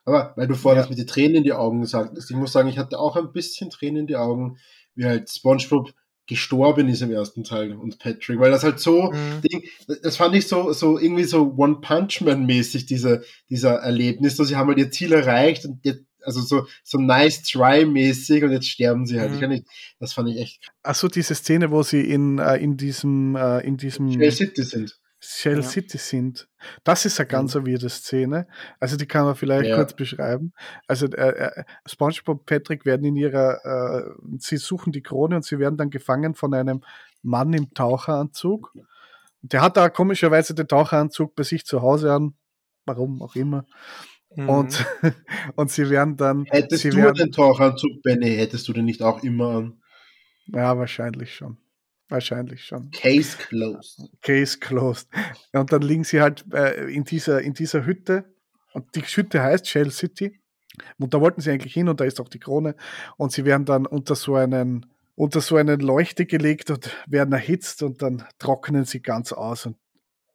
Speaker 4: Aber weil du vorhin
Speaker 3: Ja.
Speaker 4: das mit den Tränen in die Augen gesagt hast, ich muss sagen, ich hatte auch ein bisschen Tränen in die Augen, wie halt SpongeBob gestorben ist im ersten Teil und Patrick, weil das halt so,
Speaker 2: Mhm.
Speaker 4: Ding, das fand ich so, so irgendwie so One-Punch-Man-mäßig, diese, dieser Erlebnis. So, sie haben halt ihr Ziel erreicht und jetzt, also so, so nice try-mäßig und jetzt sterben sie halt.
Speaker 2: Mhm.
Speaker 4: Ich kann nicht, das fand ich echt
Speaker 3: Achso, diese Szene, wo sie in, äh, in diesem, äh, in diesem,
Speaker 4: Shell City sind.
Speaker 3: Shell
Speaker 2: Ja.
Speaker 3: City sind. Das ist eine ganz
Speaker 2: Mhm.
Speaker 3: weirde Szene. Also die kann man vielleicht
Speaker 4: Ja.
Speaker 3: kurz beschreiben. Also äh, äh, SpongeBob und Patrick werden in ihrer, äh, sie suchen die Krone und sie werden dann gefangen von einem Mann im Taucheranzug. Der hat da komischerweise den Taucheranzug bei sich zu Hause an. Warum auch immer.
Speaker 2: Mhm.
Speaker 3: Und, und sie werden dann,
Speaker 4: Hättest
Speaker 3: sie
Speaker 4: du
Speaker 3: werden,
Speaker 4: den Tauchanzug, Benny, hättest du den nicht auch immer an?
Speaker 3: ja, wahrscheinlich schon. Wahrscheinlich schon.
Speaker 4: Case closed.
Speaker 3: Case closed. Und dann liegen sie halt äh, in, dieser, in dieser Hütte. Und die Hütte heißt Shell City. Und da wollten sie eigentlich hin und da ist auch die Krone. Und sie werden dann unter so einen, unter so einen Leuchte gelegt und werden erhitzt und dann trocknen sie ganz aus und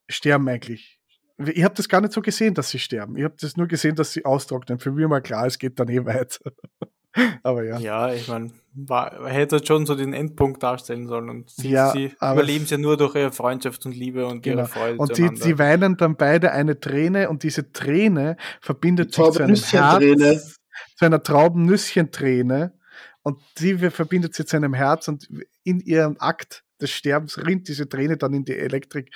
Speaker 3: sterben eigentlich. Ich habe das gar nicht so gesehen, dass sie sterben. Ich habe das nur gesehen, dass sie austrocknen. Für mich war klar, es geht dann eh weiter. Aber ja.
Speaker 2: Ja, ich meine, hätte schon so den Endpunkt darstellen sollen. Und sie,
Speaker 3: Ja,
Speaker 2: sie überleben es ja nur durch ihre Freundschaft und Liebe und
Speaker 3: Genau.
Speaker 2: ihre Freude.
Speaker 3: Und die,
Speaker 2: zueinander.
Speaker 3: die weinen dann beide eine Träne und diese Träne verbindet
Speaker 4: Die
Speaker 3: sich zu einem. Herz, zu einer Traubennüsschenträne und die verbindet sie zu einem Herz und in ihrem Akt des Sterbens rinnt diese Träne dann in die Elektrik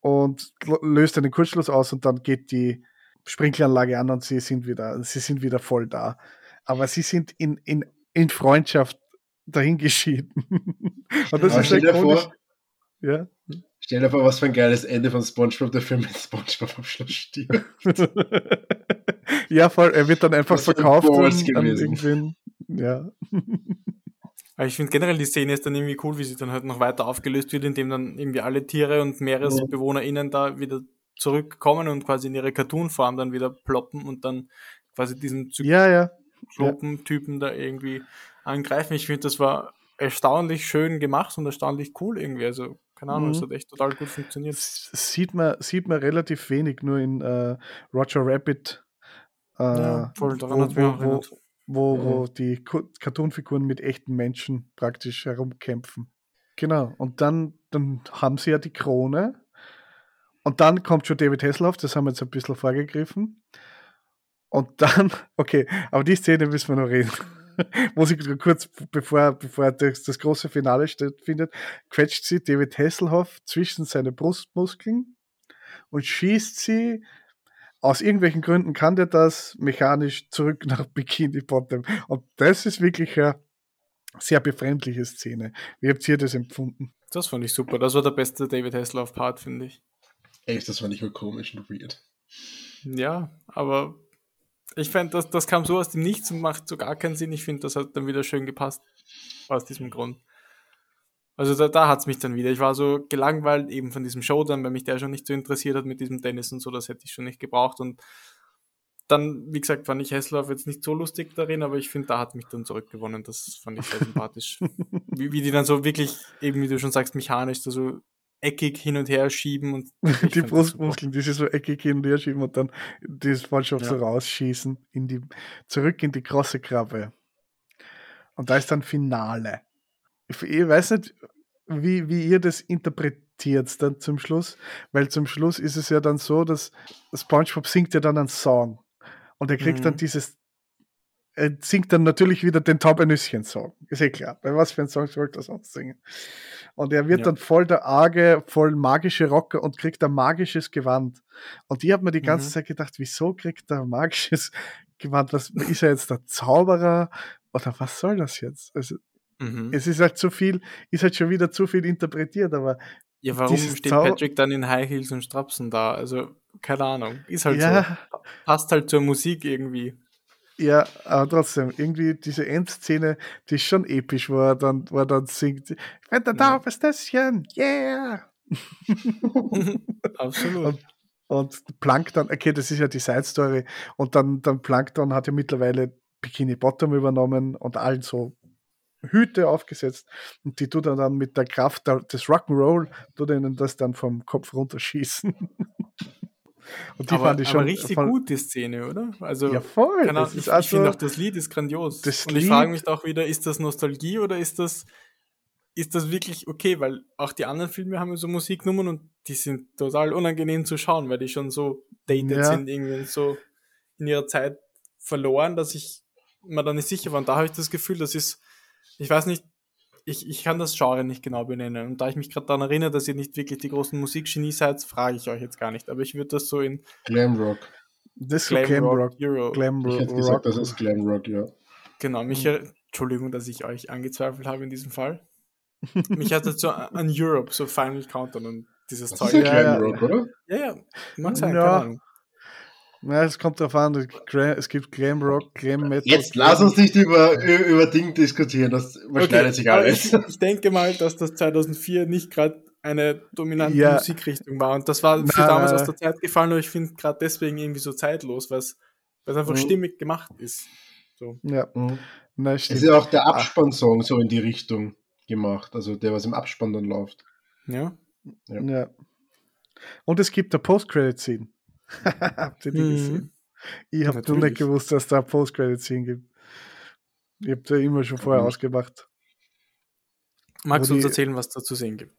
Speaker 3: und löst einen Kurzschluss aus und dann geht die Sprinkleranlage an und sie sind wieder, sie sind wieder voll da. Aber sie sind in, in, in Freundschaft dahingeschieden. und das
Speaker 4: Aber
Speaker 3: ist
Speaker 4: stell dir vor,
Speaker 3: Ja.
Speaker 4: stell dir vor, was für ein geiles Ende von Spongebob, der Film mit Spongebob am Schluss stirbt.
Speaker 3: ja, voll. Er wird dann einfach
Speaker 4: Das
Speaker 3: verkauft
Speaker 4: Balls
Speaker 3: an, irgendwen. Ja.
Speaker 2: Aber ich finde generell die Szene ist dann irgendwie cool, wie sie dann halt noch weiter aufgelöst wird, indem dann irgendwie alle Tiere und MeeresbewohnerInnen da wieder zurückkommen und quasi in ihre Cartoon-Form dann wieder ploppen und dann quasi diesen
Speaker 3: ja, ja.
Speaker 2: Zyklopen-Typen da irgendwie angreifen. Ich finde, das war erstaunlich schön gemacht und erstaunlich cool irgendwie. Also, keine Ahnung,
Speaker 3: Mhm.
Speaker 2: es hat echt total gut funktioniert.
Speaker 3: Das sieht man, sieht man relativ wenig, nur in äh, Roger Rabbit. Äh,
Speaker 2: Ja, voll, daran
Speaker 3: wo,
Speaker 2: hat's mich
Speaker 3: wo,
Speaker 2: erinnert.
Speaker 3: wo, wo die Ku- Cartoonfiguren mit echten Menschen praktisch herumkämpfen. Genau. Und dann, dann haben sie ja die Krone. Und dann kommt schon David Hasselhoff, das haben wir jetzt ein bisschen vorgegriffen. Und dann, okay, aber die Szene müssen wir noch reden. Muss ich kurz, bevor, bevor das, das große Finale stattfindet, quetscht sie David Hasselhoff zwischen seine Brustmuskeln und schießt sie. Aus irgendwelchen Gründen kann der das mechanisch zurück nach Bikini Bottom. Und das ist wirklich eine sehr befremdliche Szene. Wie habt ihr das empfunden?
Speaker 2: Das fand ich super. Das war der beste David Hasselhoff-Part, finde ich.
Speaker 4: Echt, das fand ich wohl komisch und weird.
Speaker 2: Ja, aber ich fand, das, das kam so aus dem Nichts und macht so gar keinen Sinn. Ich finde, das hat dann wieder schön gepasst. Aus diesem Grund. Also da, da hat es mich dann wieder. Ich war so gelangweilt eben von diesem Showdown, weil mich der schon nicht so interessiert hat mit diesem Dennis und so. Das hätte ich schon nicht gebraucht. Und dann, wie gesagt, fand ich Hasselhoff jetzt nicht so lustig darin, aber ich finde, da hat mich dann zurückgewonnen. Das fand ich sehr sympathisch. wie, wie die dann so wirklich, eben wie du schon sagst, mechanisch da so eckig hin und her schieben und
Speaker 3: die. Brustmuskeln, die sie so eckig hin und her schieben und dann das Freundschaft
Speaker 2: Ja.
Speaker 3: so rausschießen, in die, zurück in die große Krabbe. Und da ist dann Finale. Ich, ich weiß nicht, wie, wie ihr das interpretiert dann zum Schluss, weil zum Schluss ist es ja dann so, dass SpongeBob singt ja dann einen Song und er kriegt dann
Speaker 2: Mhm.
Speaker 3: dieses er singt dann natürlich wieder den Taubenüsschen-Song. Ist eh klar. Bei was für ein Song sollte er sonst singen? Und er wird
Speaker 2: Ja.
Speaker 3: dann voll der arge, voll magische Rocker und kriegt ein magisches Gewand. Und ich habe mir die ganze
Speaker 2: Mhm.
Speaker 3: Zeit gedacht, wieso kriegt er ein magisches Gewand? Was, ist er jetzt der Zauberer? Oder was soll das jetzt? Also,
Speaker 2: Mhm.
Speaker 3: es ist halt zu viel, ist halt schon wieder zu viel interpretiert, aber
Speaker 2: Ja, warum steht
Speaker 3: Zau-
Speaker 2: Patrick dann in High Heels und Strapsen da? Also, keine Ahnung. Ist halt
Speaker 3: ja,
Speaker 2: so. Passt halt zur Musik irgendwie.
Speaker 3: Ja, aber trotzdem, irgendwie diese Endszene, die ist schon episch, wo er dann, wo er dann singt, ich bin der
Speaker 2: Ja.
Speaker 3: Taubestösschen, yeah!
Speaker 2: Absolut.
Speaker 3: Und Plankton, okay, das ist ja die Side Story. Und dann, dann Plankton hat ja mittlerweile Bikini Bottom übernommen und allen so Hüte aufgesetzt. Und die tut er dann mit der Kraft des Rock'n'Roll, tut ihnen das dann vom Kopf runterschießen. und die
Speaker 2: aber,
Speaker 3: fand ich schon.
Speaker 2: aber richtig
Speaker 3: voll-
Speaker 2: gut, die Szene, oder? Also,
Speaker 3: Ja, voll. Das
Speaker 2: ich,
Speaker 3: ist
Speaker 2: ich
Speaker 3: also,
Speaker 2: finde auch, das Lied ist grandios.
Speaker 3: das
Speaker 2: Und ich frage mich auch wieder, ist das Nostalgie oder ist das, ist das wirklich okay? Weil auch die anderen Filme haben so Musiknummern und die sind total unangenehm zu schauen, weil die schon so dated
Speaker 3: Ja.
Speaker 2: sind, irgendwie so in ihrer Zeit verloren, dass ich mir da nicht sicher war. Und da habe ich das Gefühl, das ist, ich weiß nicht, ich, ich kann das Genre nicht genau benennen. Und da ich mich gerade daran erinnere, dass ihr nicht wirklich die großen Musikgenie seid, frage ich euch jetzt gar nicht. Aber ich würde das so in
Speaker 4: Glamrock.
Speaker 3: Das ist so
Speaker 2: Glam,
Speaker 3: Glam
Speaker 2: Rock,
Speaker 3: Rock.
Speaker 2: Euro.
Speaker 3: Glam
Speaker 4: Ich hätte gesagt, das ist Glamrock, ja.
Speaker 2: Genau, mich, er- Entschuldigung, dass ich euch angezweifelt habe in diesem Fall. mich hat das so an Europe, so Final Countdown und dieses
Speaker 4: Das
Speaker 2: Zeug.
Speaker 4: ist ja
Speaker 3: Ja, ja.
Speaker 4: Glamrock, oder?
Speaker 2: Ja, ja, mag sein,
Speaker 3: Ja.
Speaker 2: keine Ahnung.
Speaker 3: Ja, es kommt darauf an. es gibt Es Glam Rock, Glam Metal.
Speaker 4: Jetzt lass uns nicht über, über Dinge diskutieren, das überschneidet sich
Speaker 2: aber
Speaker 4: alles.
Speaker 2: Ich, ich denke mal, dass das 2004 nicht gerade eine dominante
Speaker 3: Ja.
Speaker 2: Musikrichtung war. Und das war für
Speaker 3: Nein,
Speaker 2: damals aus der Zeit gefallen, aber ich finde gerade deswegen irgendwie so zeitlos, was was einfach
Speaker 3: Mhm.
Speaker 2: stimmig gemacht ist. So.
Speaker 3: Ja,
Speaker 4: Mhm.
Speaker 3: na,
Speaker 4: Es ist ja auch der Abspannsong so in die Richtung gemacht, also der, was im Abspann dann läuft.
Speaker 2: Ja.
Speaker 3: Ja. Und es gibt eine Post-Credit-Scene. Habt ihr die
Speaker 2: Mhm.
Speaker 3: gesehen? Ich habe nur nicht gewusst, dass da Post-Credit-Scene gibt. Ich habe da immer schon vorher
Speaker 4: Mhm.
Speaker 3: ausgemacht.
Speaker 2: Magst du uns erzählen, was da zu sehen gibt?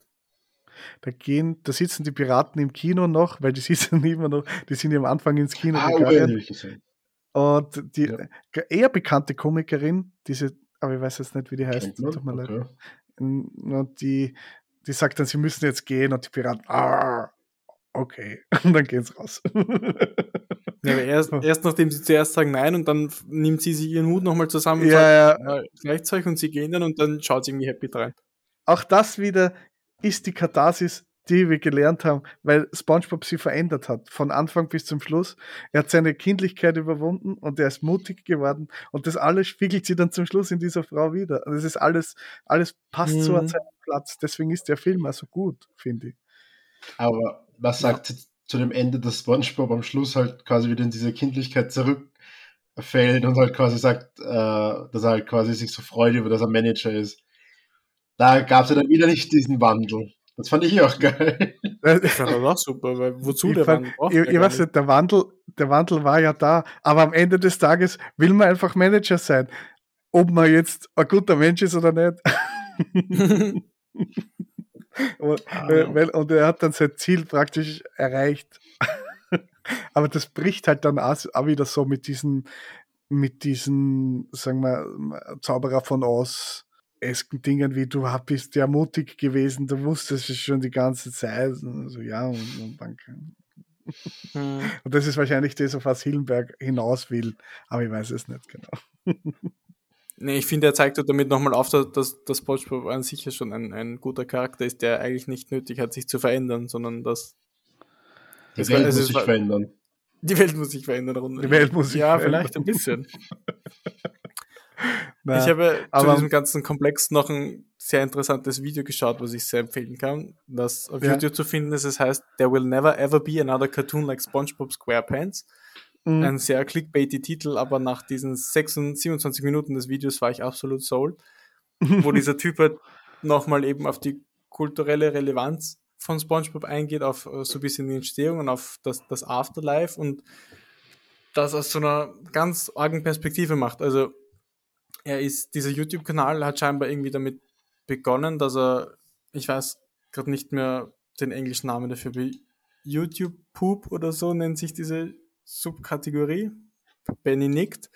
Speaker 3: Da gehen, da sitzen die Piraten im Kino noch, weil die sitzen immer noch, die sind ja am Anfang ins Kino
Speaker 4: Ah,
Speaker 3: gegangen. Und die
Speaker 4: Ja.
Speaker 3: eher bekannte Komikerin, diese, aber ich weiß jetzt nicht, wie die heißt, tut mir leid.
Speaker 4: Okay.
Speaker 3: Und die, die sagt dann, sie müssen jetzt gehen und die Piraten, ah, okay. Und dann gehen sie raus.
Speaker 2: Ja, aber erst, erst nachdem sie zuerst sagen nein und dann nimmt sie sich ihren Hut nochmal zusammen und
Speaker 3: ja,
Speaker 2: sagt,
Speaker 3: ja.
Speaker 2: ja, Gleichzeug und sie gehen dann und dann schaut sie irgendwie happy rein.
Speaker 3: Auch das wieder ist die Katharsis, die wir gelernt haben, weil SpongeBob sie verändert hat, von Anfang bis zum Schluss. Er hat seine Kindlichkeit überwunden und er ist mutig geworden und das alles spiegelt sie dann zum Schluss in dieser Frau wieder. Und das ist alles, alles passt so an
Speaker 2: Mhm.
Speaker 3: seinen Platz. Deswegen ist der Film auch so gut, finde ich.
Speaker 4: Aber was sagt zu dem Ende, dass SpongeBob am Schluss halt quasi wieder in diese Kindlichkeit zurückfällt und halt quasi sagt, äh, dass er halt quasi sich so freut über, dass er Manager ist. Da gab es ja dann wieder nicht diesen Wandel. Das fand ich auch geil.
Speaker 2: Ich fand das auch super, weil wozu
Speaker 3: Ich,
Speaker 2: der
Speaker 3: fand,
Speaker 2: braucht
Speaker 3: ich, ich weiß nicht, der Wandel, der Wandel war ja da, aber am Ende des Tages will man einfach Manager sein. Ob man jetzt ein guter Mensch ist oder nicht. Und,
Speaker 4: Ah.
Speaker 3: äh, und er hat dann sein Ziel praktisch erreicht. Aber das bricht halt dann auch, auch wieder so mit diesen, mit diesen, sagen wir, Zauberer von Oz esken Dingen wie du bist ja mutig gewesen, du wusstest es schon die ganze Zeit. Und so, ja, und, und danke.
Speaker 2: Hm.
Speaker 3: Und das ist wahrscheinlich das, auf was Hillenberg hinaus will, aber ich weiß es nicht genau.
Speaker 2: Nee, ich finde, er zeigt damit nochmal auf, dass, dass, SpongeBob an sich ja schon ein, ein guter Charakter ist, der eigentlich nicht nötig hat, sich zu verändern, sondern dass
Speaker 4: Die
Speaker 2: war-
Speaker 4: Welt
Speaker 2: also
Speaker 4: muss sich
Speaker 2: war-
Speaker 4: verändern.
Speaker 2: die Welt muss sich verändern. Und-
Speaker 3: Die Welt muss sich
Speaker 2: Ja,
Speaker 3: verändern.
Speaker 2: vielleicht ein bisschen.
Speaker 3: Na,
Speaker 2: ich habe zu diesem ganzen Komplex noch ein sehr interessantes Video geschaut, was ich sehr empfehlen kann, das auf
Speaker 3: Ja.
Speaker 2: YouTube zu finden ist. Es heißt There will never ever be another cartoon like SpongeBob SquarePants.
Speaker 3: Mm,
Speaker 2: Ein sehr clickbaity Titel, aber nach diesen 26, 27 Minuten des Videos war ich absolut sold, wo dieser Typ halt nochmal eben auf die kulturelle Relevanz von SpongeBob eingeht, auf äh, so ein bisschen die Entstehung und auf das, das Afterlife und das aus so einer ganz argen Perspektive macht. Also er ist, dieser YouTube-Kanal hat scheinbar irgendwie damit begonnen, dass er, ich weiß gerade nicht mehr den englischen Namen dafür, wie YouTube Poop oder so nennt sich diese Subkategorie. Benny nickt,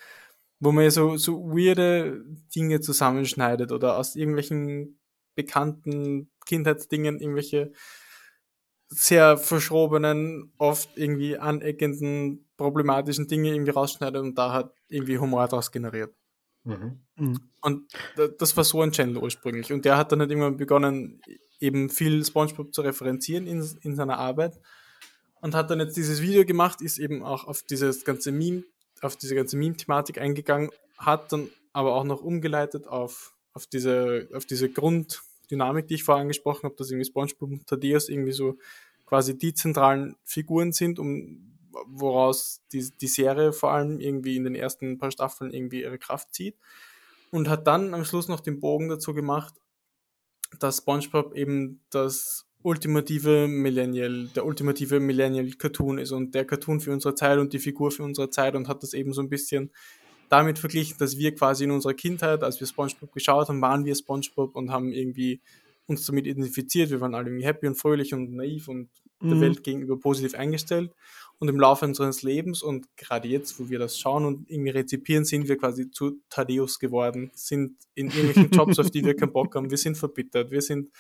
Speaker 2: wo man ja so, so weirde Dinge zusammenschneidet oder aus irgendwelchen bekannten Kindheitsdingen irgendwelche sehr verschrobenen, oft irgendwie aneckenden, problematischen Dinge irgendwie rausschneidet und da hat irgendwie Humor daraus generiert.
Speaker 4: Mhm.
Speaker 3: mm.
Speaker 2: Und da- das war so ein Channel ursprünglich. Und der hat dann halt irgendwann begonnen, eben viel Spongebob zu referenzieren in, in seiner Arbeit. Und hat dann jetzt dieses Video gemacht, ist eben auch auf dieses ganze Meme, auf diese ganze Meme-Thematik eingegangen, hat dann aber auch noch umgeleitet auf, auf diese, auf diese Grunddynamik, die ich vorher angesprochen habe, dass irgendwie Spongebob und Thaddeus irgendwie so quasi die zentralen Figuren sind, um woraus die, die Serie vor allem irgendwie in den ersten paar Staffeln irgendwie ihre Kraft zieht. Und hat dann am Schluss noch den Bogen dazu gemacht, dass SpongeBob eben das ultimative Millennial, der ultimative Millennial Cartoon ist und der Cartoon für unsere Zeit und die Figur für unsere Zeit und hat das eben so ein bisschen damit verglichen, dass wir quasi in unserer Kindheit, als wir SpongeBob geschaut haben, waren wir SpongeBob und haben irgendwie uns damit identifiziert. Wir waren alle irgendwie happy und fröhlich und naiv und der
Speaker 3: Mhm.
Speaker 2: Welt gegenüber positiv eingestellt. und im Laufe unseres Lebens und gerade jetzt, wo wir das schauen und irgendwie rezipieren, sind wir quasi zu Thaddeus geworden, sind in irgendwelchen Jobs, auf die wir keinen Bock haben, wir sind verbittert, wir sind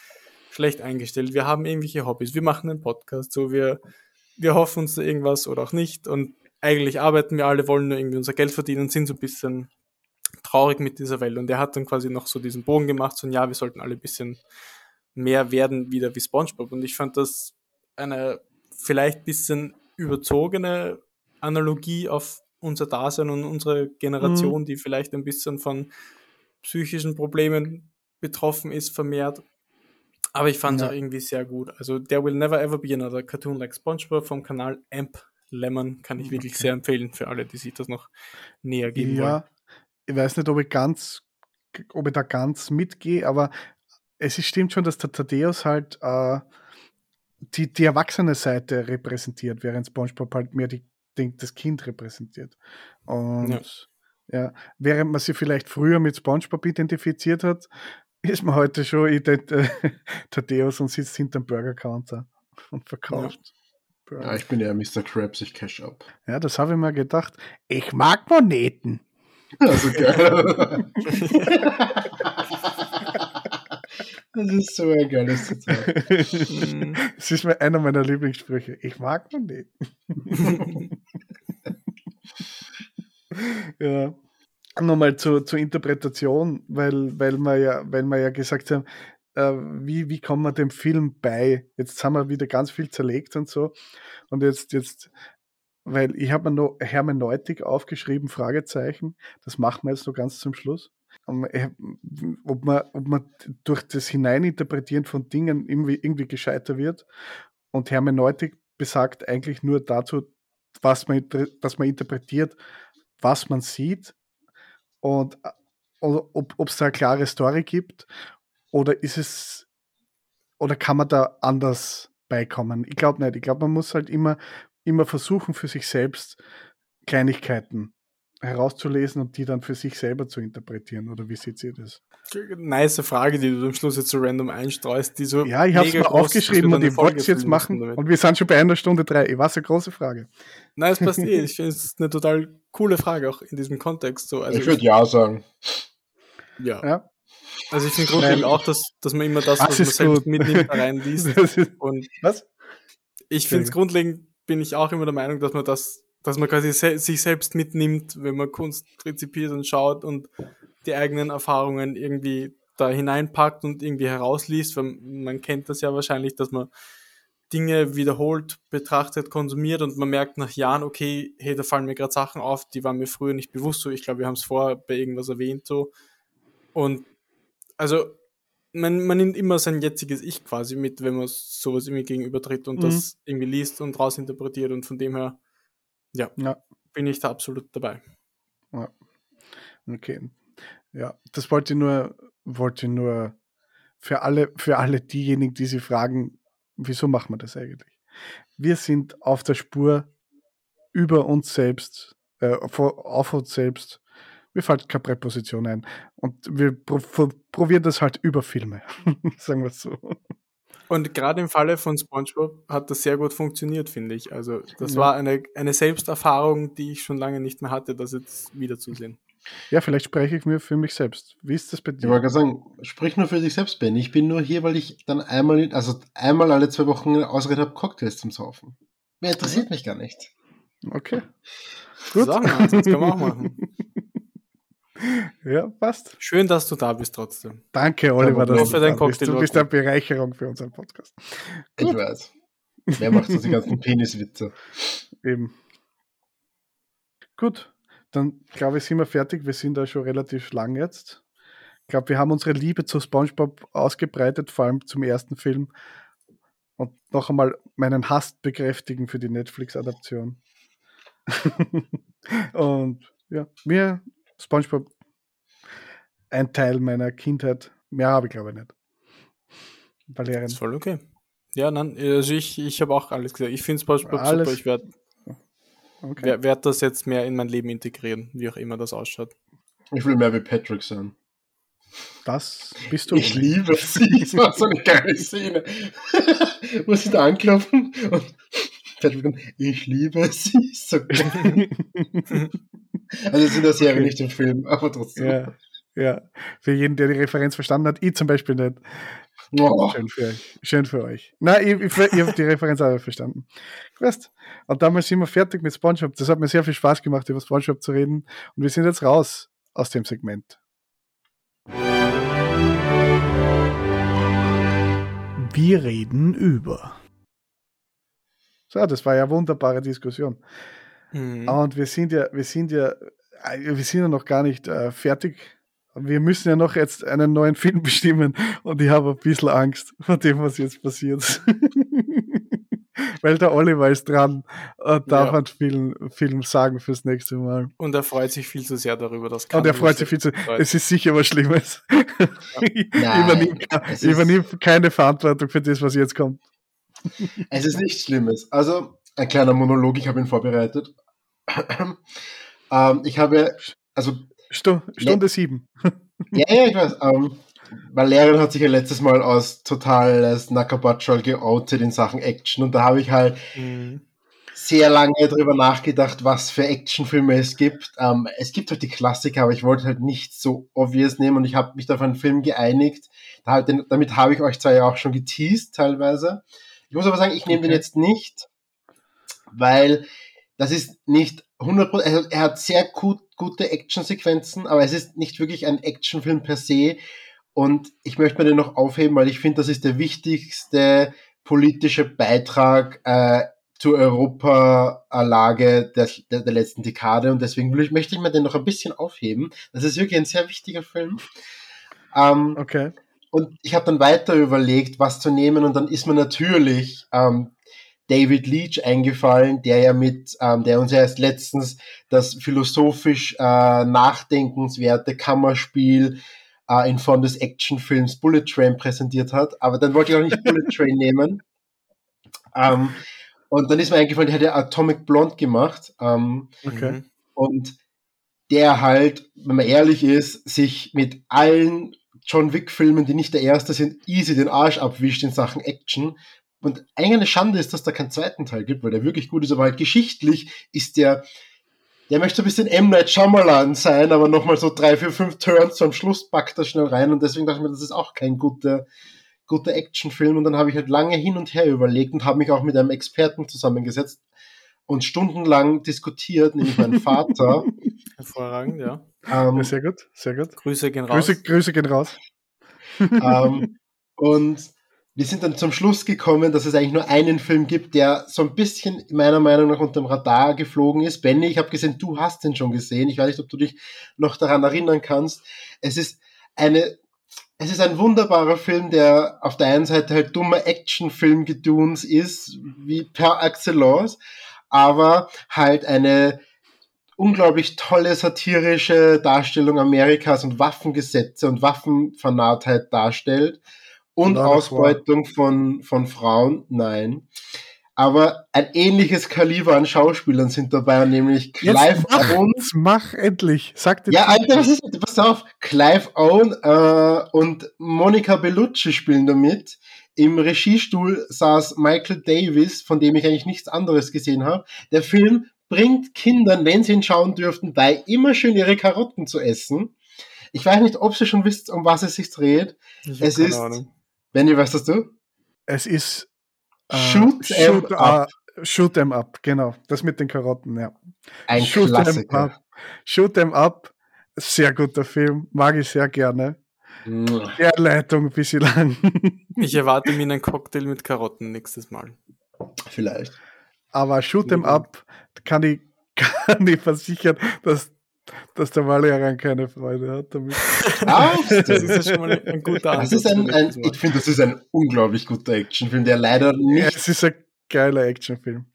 Speaker 2: schlecht eingestellt, wir haben irgendwelche Hobbys, wir machen einen Podcast, so wir, wir hoffen uns da irgendwas oder auch nicht und eigentlich arbeiten wir alle, wollen nur irgendwie unser Geld verdienen und sind so ein bisschen traurig mit dieser Welt. Und er hat dann quasi noch so diesen Bogen gemacht, so, ja, wir sollten alle ein bisschen mehr werden wieder wie SpongeBob. Und ich fand das eine vielleicht ein bisschen überzogene Analogie auf unser Dasein und unsere Generation, mhm. die vielleicht ein bisschen von psychischen Problemen betroffen ist, vermehrt. Aber ich fand es ja. auch irgendwie sehr gut. Also There Will Never Ever Be Another Cartoon Like SpongeBob vom Kanal Amp Lemon kann ich wirklich okay. sehr empfehlen für alle, die sich das noch näher geben ja, wollen.
Speaker 3: Ich weiß nicht, ob ich ganz, ob ich da ganz mitgehe, aber es ist, stimmt schon, dass der Thaddeus halt äh, die, die erwachsene Seite repräsentiert, während SpongeBob halt mehr die, die das Kind repräsentiert. Und ja. ja. während man sich vielleicht früher mit SpongeBob identifiziert hat, ist man heute schon ident äh, Thaddeus und sitzt hinterm Burger-Counter und verkauft. Ja.
Speaker 4: Ja, ich bin ja Mr. Krabs, ich cash up.
Speaker 3: Ja, das habe ich mir gedacht. Ich mag Moneten.
Speaker 4: Also geil. das ist so ein geiles Zitat.
Speaker 3: Es ist einer meiner Lieblingssprüche. Ich mag Moneten. ja. Nochmal zur, zur Interpretation, weil, weil, wir ja, weil wir ja gesagt haben, äh, wie, wie kommen wir dem Film bei? Jetzt haben wir wieder ganz viel zerlegt und so. Und jetzt, jetzt, weil ich habe mir noch Hermeneutik aufgeschrieben, Fragezeichen. Das machen wir jetzt noch ganz zum Schluss. Äh, ob man, ob man durch das Hineininterpretieren von Dingen irgendwie, irgendwie gescheiter wird. Und Hermeneutik besagt eigentlich nur dazu, was man, dass man interpretiert, was man sieht und äh, ob es da eine klare Story gibt oder ist es, oder kann man da anders beikommen? Ich glaube nicht. Ich glaube, man muss halt immer, immer versuchen, für sich selbst Kleinigkeiten herauszulesen und die dann für sich selber zu interpretieren. Oder wie seht ihr das?
Speaker 2: Nice Frage, die du am Schluss jetzt so random einstreust, die so.
Speaker 3: Ja, ich habe es mal aufgeschrieben und ich wollte es jetzt machen. Und wir sind schon bei einer Stunde drei. Ich weiß, eine große Frage.
Speaker 2: Nein, es passt eh. Ich finde es eine total coole Frage, auch in diesem Kontext. So,
Speaker 4: also ich würde ja sagen.
Speaker 2: Ja. ja. Also ich finde grundlegend auch, dass, dass man immer das, was man selbst mitnimmt, da reinliest. Und was? Ich finde es grundlegend, bin ich auch immer der Meinung, dass man das, dass man quasi se sich selbst mitnimmt, wenn man Kunst rezipiert und schaut und die eigenen Erfahrungen irgendwie da hineinpackt und irgendwie herausliest, weil man kennt das ja wahrscheinlich, dass man Dinge wiederholt betrachtet, konsumiert und man merkt nach Jahren, okay, hey, da fallen mir gerade Sachen auf, die waren mir früher nicht bewusst so. Ich glaube, wir haben es vorher bei irgendwas erwähnt so. Und also man, man nimmt immer sein jetziges Ich quasi mit, wenn man sowas irgendwie gegenübertritt und mhm. das irgendwie liest und rausinterpretiert und von dem her, ja, ja. bin ich da absolut dabei.
Speaker 3: Ja. Okay. Ja, das wollte ich nur, wollte ich nur für alle, für alle diejenigen, die sich fragen, wieso machen wir das eigentlich? Wir sind auf der Spur über uns selbst, äh, auf uns selbst mir fällt keine Präposition ein. Und wir probieren das halt über Filme, sagen wir es so.
Speaker 2: Und gerade im Falle von SpongeBob hat das sehr gut funktioniert, finde ich. Also das ja. war eine, eine Selbsterfahrung, die ich schon lange nicht mehr hatte, das jetzt wiederzusehen.
Speaker 3: Ja, vielleicht spreche ich mir für mich selbst. Wie ist das bei dir?
Speaker 4: Ich wollte gerade sagen, sprich nur für dich selbst, Ben. Ich bin nur hier, weil ich dann einmal, also einmal alle zwei Wochen ausgerät habe, Cocktails zum Saufen. Mehr interessiert mich gar nicht.
Speaker 3: Okay.
Speaker 2: Gut. So, das können wir auch machen.
Speaker 3: Ja, passt.
Speaker 2: Schön, dass du da bist trotzdem.
Speaker 3: Danke, Oliver,
Speaker 2: dass du da bist.
Speaker 3: Du bist eine Bereicherung für unseren Podcast.
Speaker 4: Gut. Ich weiß. Wer macht so die ganzen Peniswitze?
Speaker 3: Eben. Gut, dann glaube ich, sind wir fertig. Wir sind da schon relativ lang jetzt. Ich glaube, wir haben unsere Liebe zu SpongeBob ausgebreitet, vor allem zum ersten Film. Und noch einmal meinen Hass bekräftigen für die Netflix-Adaption. Und ja, mir SpongeBob ein Teil meiner Kindheit. Mehr habe ich, glaube ich, nicht.
Speaker 2: Valerian. Das ist voll okay. Ja, nein, also ich, ich habe auch alles gesagt. Ich finde SpongeBob alles. super. Ich werde okay. werd, werd das jetzt mehr in mein Leben integrieren, wie auch immer das ausschaut.
Speaker 4: Ich will mehr wie Patrick sein.
Speaker 3: Das bist du.
Speaker 4: Ich liebe sie. Das war so eine geile Szene. Muss ich da anklopfen und ich liebe sie. So also es in der Serie okay. nicht im Film, aber trotzdem.
Speaker 3: Ja, ja. Für jeden, der die Referenz verstanden hat, ich zum Beispiel nicht. Oh. Schön für euch. Schön für euch. Nein, ich, ich, ich habe die Referenz auch verstanden. Weißt, und damals sind wir fertig mit Spongebob. Das hat mir sehr viel Spaß gemacht, über Spongebob zu reden. Und wir sind jetzt raus aus dem Segment. Wir reden über. So, das war ja eine wunderbare Diskussion. Mhm. Und wir sind ja, wir sind ja, äh, wir sind ja noch gar nicht äh, fertig. Wir müssen ja noch jetzt einen neuen Film bestimmen und ich habe ein bisschen Angst vor dem, was jetzt passiert. Weil der Oliver ist dran und darf ja. einen Film, Film sagen fürs nächste Mal.
Speaker 2: Und er freut sich viel zu sehr darüber, dass
Speaker 3: Und er freut sich viel zu sehr. Es ist sicher was Schlimmes. Ja. ich, übernehme, ich übernehme keine Verantwortung für das, was jetzt kommt.
Speaker 4: Es ist nichts Schlimmes. Also, ein kleiner Monolog, ich habe ihn vorbereitet. ähm, ich habe, also.
Speaker 3: Stu Stunde sieben.
Speaker 4: ja, ja, ich weiß. Ähm, Valerian hat sich ja letztes Mal als totales Nakabatschal geoutet in Sachen Action und da habe ich halt mhm. sehr lange darüber nachgedacht, was für Actionfilme es gibt. Ähm, es gibt halt die Klassiker, aber ich wollte halt nicht so obvious nehmen und ich habe mich da auf einen Film geeinigt. Da, damit habe ich euch zwar ja auch schon geteased teilweise. Ich muss aber sagen, ich nehme okay. den jetzt nicht, weil das ist nicht 100%, also er hat sehr gut, gute Actionsequenzen, aber es ist nicht wirklich ein Actionfilm per se. Und ich möchte mir den noch aufheben, weil ich finde, das ist der wichtigste politische Beitrag äh, zur Europalage der, der, der letzten Dekade. Und deswegen will ich, möchte ich mir den noch ein bisschen aufheben. Das ist wirklich ein sehr wichtiger Film. Ähm,
Speaker 3: okay.
Speaker 4: Und ich habe dann weiter überlegt, was zu nehmen. Und dann ist mir natürlich ähm, David Leach eingefallen, der ja mit, ähm, der uns ja erst letztens das philosophisch äh, nachdenkenswerte Kammerspiel äh, in Form des Actionfilms Bullet Train präsentiert hat. Aber dann wollte ich auch nicht Bullet Train nehmen. Ähm, und dann ist mir eingefallen, der hat ja Atomic Blonde gemacht. Ähm,
Speaker 3: okay.
Speaker 4: Und der halt, wenn man ehrlich ist, sich mit allen John Wick-Filmen, die nicht der erste sind, easy den Arsch abwischt in Sachen Action. Und eine Schande ist, dass da keinen zweiten Teil gibt, weil der wirklich gut ist, aber halt geschichtlich ist der, der möchte ein bisschen M. Night Shyamalan sein, aber nochmal so drei, vier, fünf Turns zum Schluss packt er schnell rein und deswegen dachte ich mir, das ist auch kein guter, guter Actionfilm und dann habe ich halt lange hin und her überlegt und habe mich auch mit einem Experten zusammengesetzt und stundenlang diskutiert, nämlich mein Vater.
Speaker 2: Hervorragend, ja.
Speaker 3: Ähm, sehr gut, sehr gut.
Speaker 2: Grüße gehen raus.
Speaker 3: Grüße, Grüße gehen raus.
Speaker 4: ähm, und wir sind dann zum Schluss gekommen, dass es eigentlich nur einen Film gibt, der so ein bisschen meiner Meinung nach unter dem Radar geflogen ist. Benny, ich habe gesehen, du hast den schon gesehen. Ich weiß nicht, ob du dich noch daran erinnern kannst. Es ist eine, es ist ein wunderbarer Film, der auf der einen Seite halt dummer Actionfilm-Geduns ist, wie per excellence, aber halt eine unglaublich tolle satirische Darstellung Amerikas und Waffengesetze und Waffenfanatheit darstellt und Not Ausbeutung von, von Frauen, nein. Aber ein ähnliches Kaliber an Schauspielern sind dabei, nämlich
Speaker 3: Clive mach, Owen. Mach endlich, sagt
Speaker 4: Ja, Alter, was ist, pass auf, Clive Owen äh, und Monica Bellucci spielen damit. Im Regiestuhl saß Michael Davis, von dem ich eigentlich nichts anderes gesehen habe. Der Film bringt Kindern, wenn sie ihn schauen dürften, bei, immer schön ihre Karotten zu essen. Ich weiß nicht, ob sie schon wisst, um was es sich dreht. Es ist, Ahnung. Benny, weißt das du?
Speaker 3: Es ist
Speaker 4: äh, Shoot, shoot, em up.
Speaker 3: Uh, shoot em up, genau. Das mit den Karotten, ja.
Speaker 4: Ein shoot Klassiker.
Speaker 3: Em up. Shoot em up, sehr guter Film, mag ich sehr gerne. Der Leitung ein bisschen lang.
Speaker 2: ich erwarte mir einen Cocktail mit Karotten nächstes Mal.
Speaker 4: Vielleicht.
Speaker 3: Aber Shoot em up kann ich, kann ich versichern, dass dass der Valerian keine Freude hat damit.
Speaker 4: Das ist ja schon mal ein guter Ansatz. Ein, ein, ich finde, das ist ein unglaublich guter Actionfilm, der leider nicht. Ja,
Speaker 3: es ist ein geiler Actionfilm.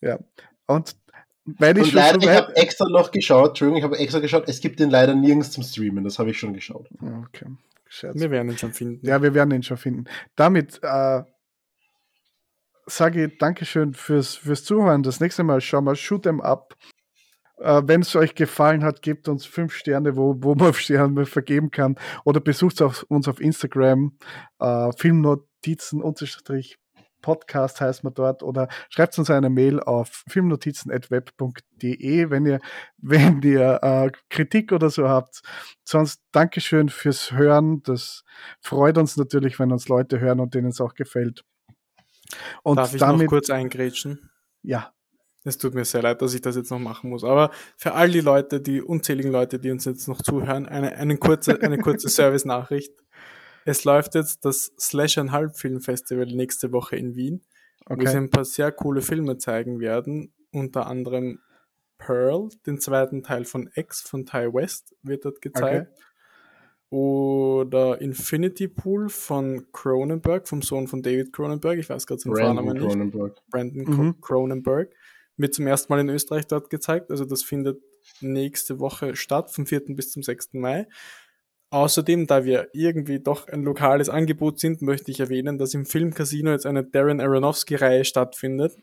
Speaker 3: Ja. Und weil
Speaker 4: ich Und leider, so ich habe extra noch geschaut, Entschuldigung, ich habe extra geschaut, es gibt den leider nirgends zum Streamen, das habe ich schon geschaut.
Speaker 3: Okay.
Speaker 2: Scherz. Wir werden ihn schon finden.
Speaker 3: Ja, wir werden ihn schon finden. Damit äh, sage ich Dankeschön fürs, fürs Zuhören. Das nächste Mal schauen wir Shoot 'em Up äh, Wenn es euch gefallen hat, gebt uns fünf Sterne, wo, wo man Sterne vergeben kann. Oder besucht auf, uns auf Instagram, äh, Filmnotizen unterstrich Podcast heißt man dort oder schreibt uns eine Mail auf filmnotizen.web.de, wenn ihr, wenn ihr äh, Kritik oder so habt. Sonst Dankeschön fürs Hören. Das freut uns natürlich, wenn uns Leute hören und denen es auch gefällt.
Speaker 2: Und Darf ich damit, noch kurz eingrätschen?
Speaker 3: Ja.
Speaker 2: Es tut mir sehr leid, dass ich das jetzt noch machen muss. Aber für all die Leute, die unzähligen Leute, die uns jetzt noch zuhören, eine, eine kurze, eine kurze Service-Nachricht. Es läuft jetzt das Slash and Halb Film Festival nächste Woche in Wien, okay. wo sie ein paar sehr coole Filme zeigen werden. Unter anderem Pearl, den zweiten Teil von X von Ty West wird dort gezeigt. Okay. Oder Infinity Pool von Cronenberg, vom Sohn von David Cronenberg. Ich weiß gerade seinen Vornamen nicht. Cronenberg. Brandon mhm. Cronenberg. Wird zum ersten Mal in Österreich dort gezeigt. Also das findet nächste Woche statt, vom 4. bis zum 6. Mai. Außerdem, da wir irgendwie doch ein lokales Angebot sind, möchte ich erwähnen, dass im Filmcasino jetzt eine Darren Aronofsky-Reihe stattfindet,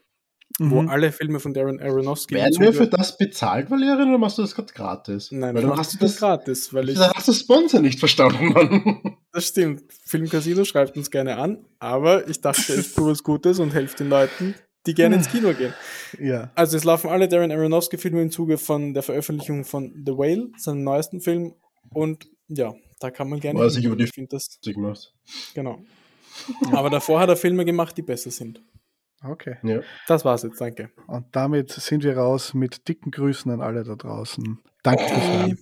Speaker 2: mhm. wo alle Filme von Darren Aronofsky.
Speaker 4: Werden wir für das bezahlt, Valerian, oder machst du das gerade gratis?
Speaker 2: Nein, weil du hast du das gratis, weil ich.
Speaker 4: Da hast du Sponsor nicht verstanden, Mann.
Speaker 2: Das stimmt. Filmcasino schreibt uns gerne an, aber ich dachte, ich tue was Gutes und helfe den Leuten, die gerne ins Kino gehen.
Speaker 3: Ja.
Speaker 2: Also es laufen alle Darren Aronofsky-Filme im Zuge von der Veröffentlichung von The Whale, seinem neuesten Film, und ja, da kann man gerne.
Speaker 4: Weiß ich über die ich das
Speaker 2: gemacht. Genau. Aber davor hat er Filme gemacht, die besser sind.
Speaker 3: Okay.
Speaker 2: Ja. Das war's jetzt, danke.
Speaker 3: Und damit sind wir raus mit dicken Grüßen an alle da draußen. Danke fürs Hören.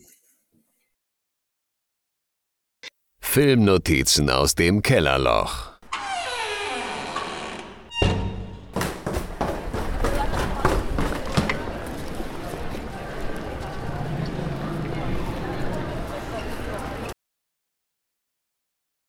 Speaker 1: Filmnotizen aus dem Kellerloch.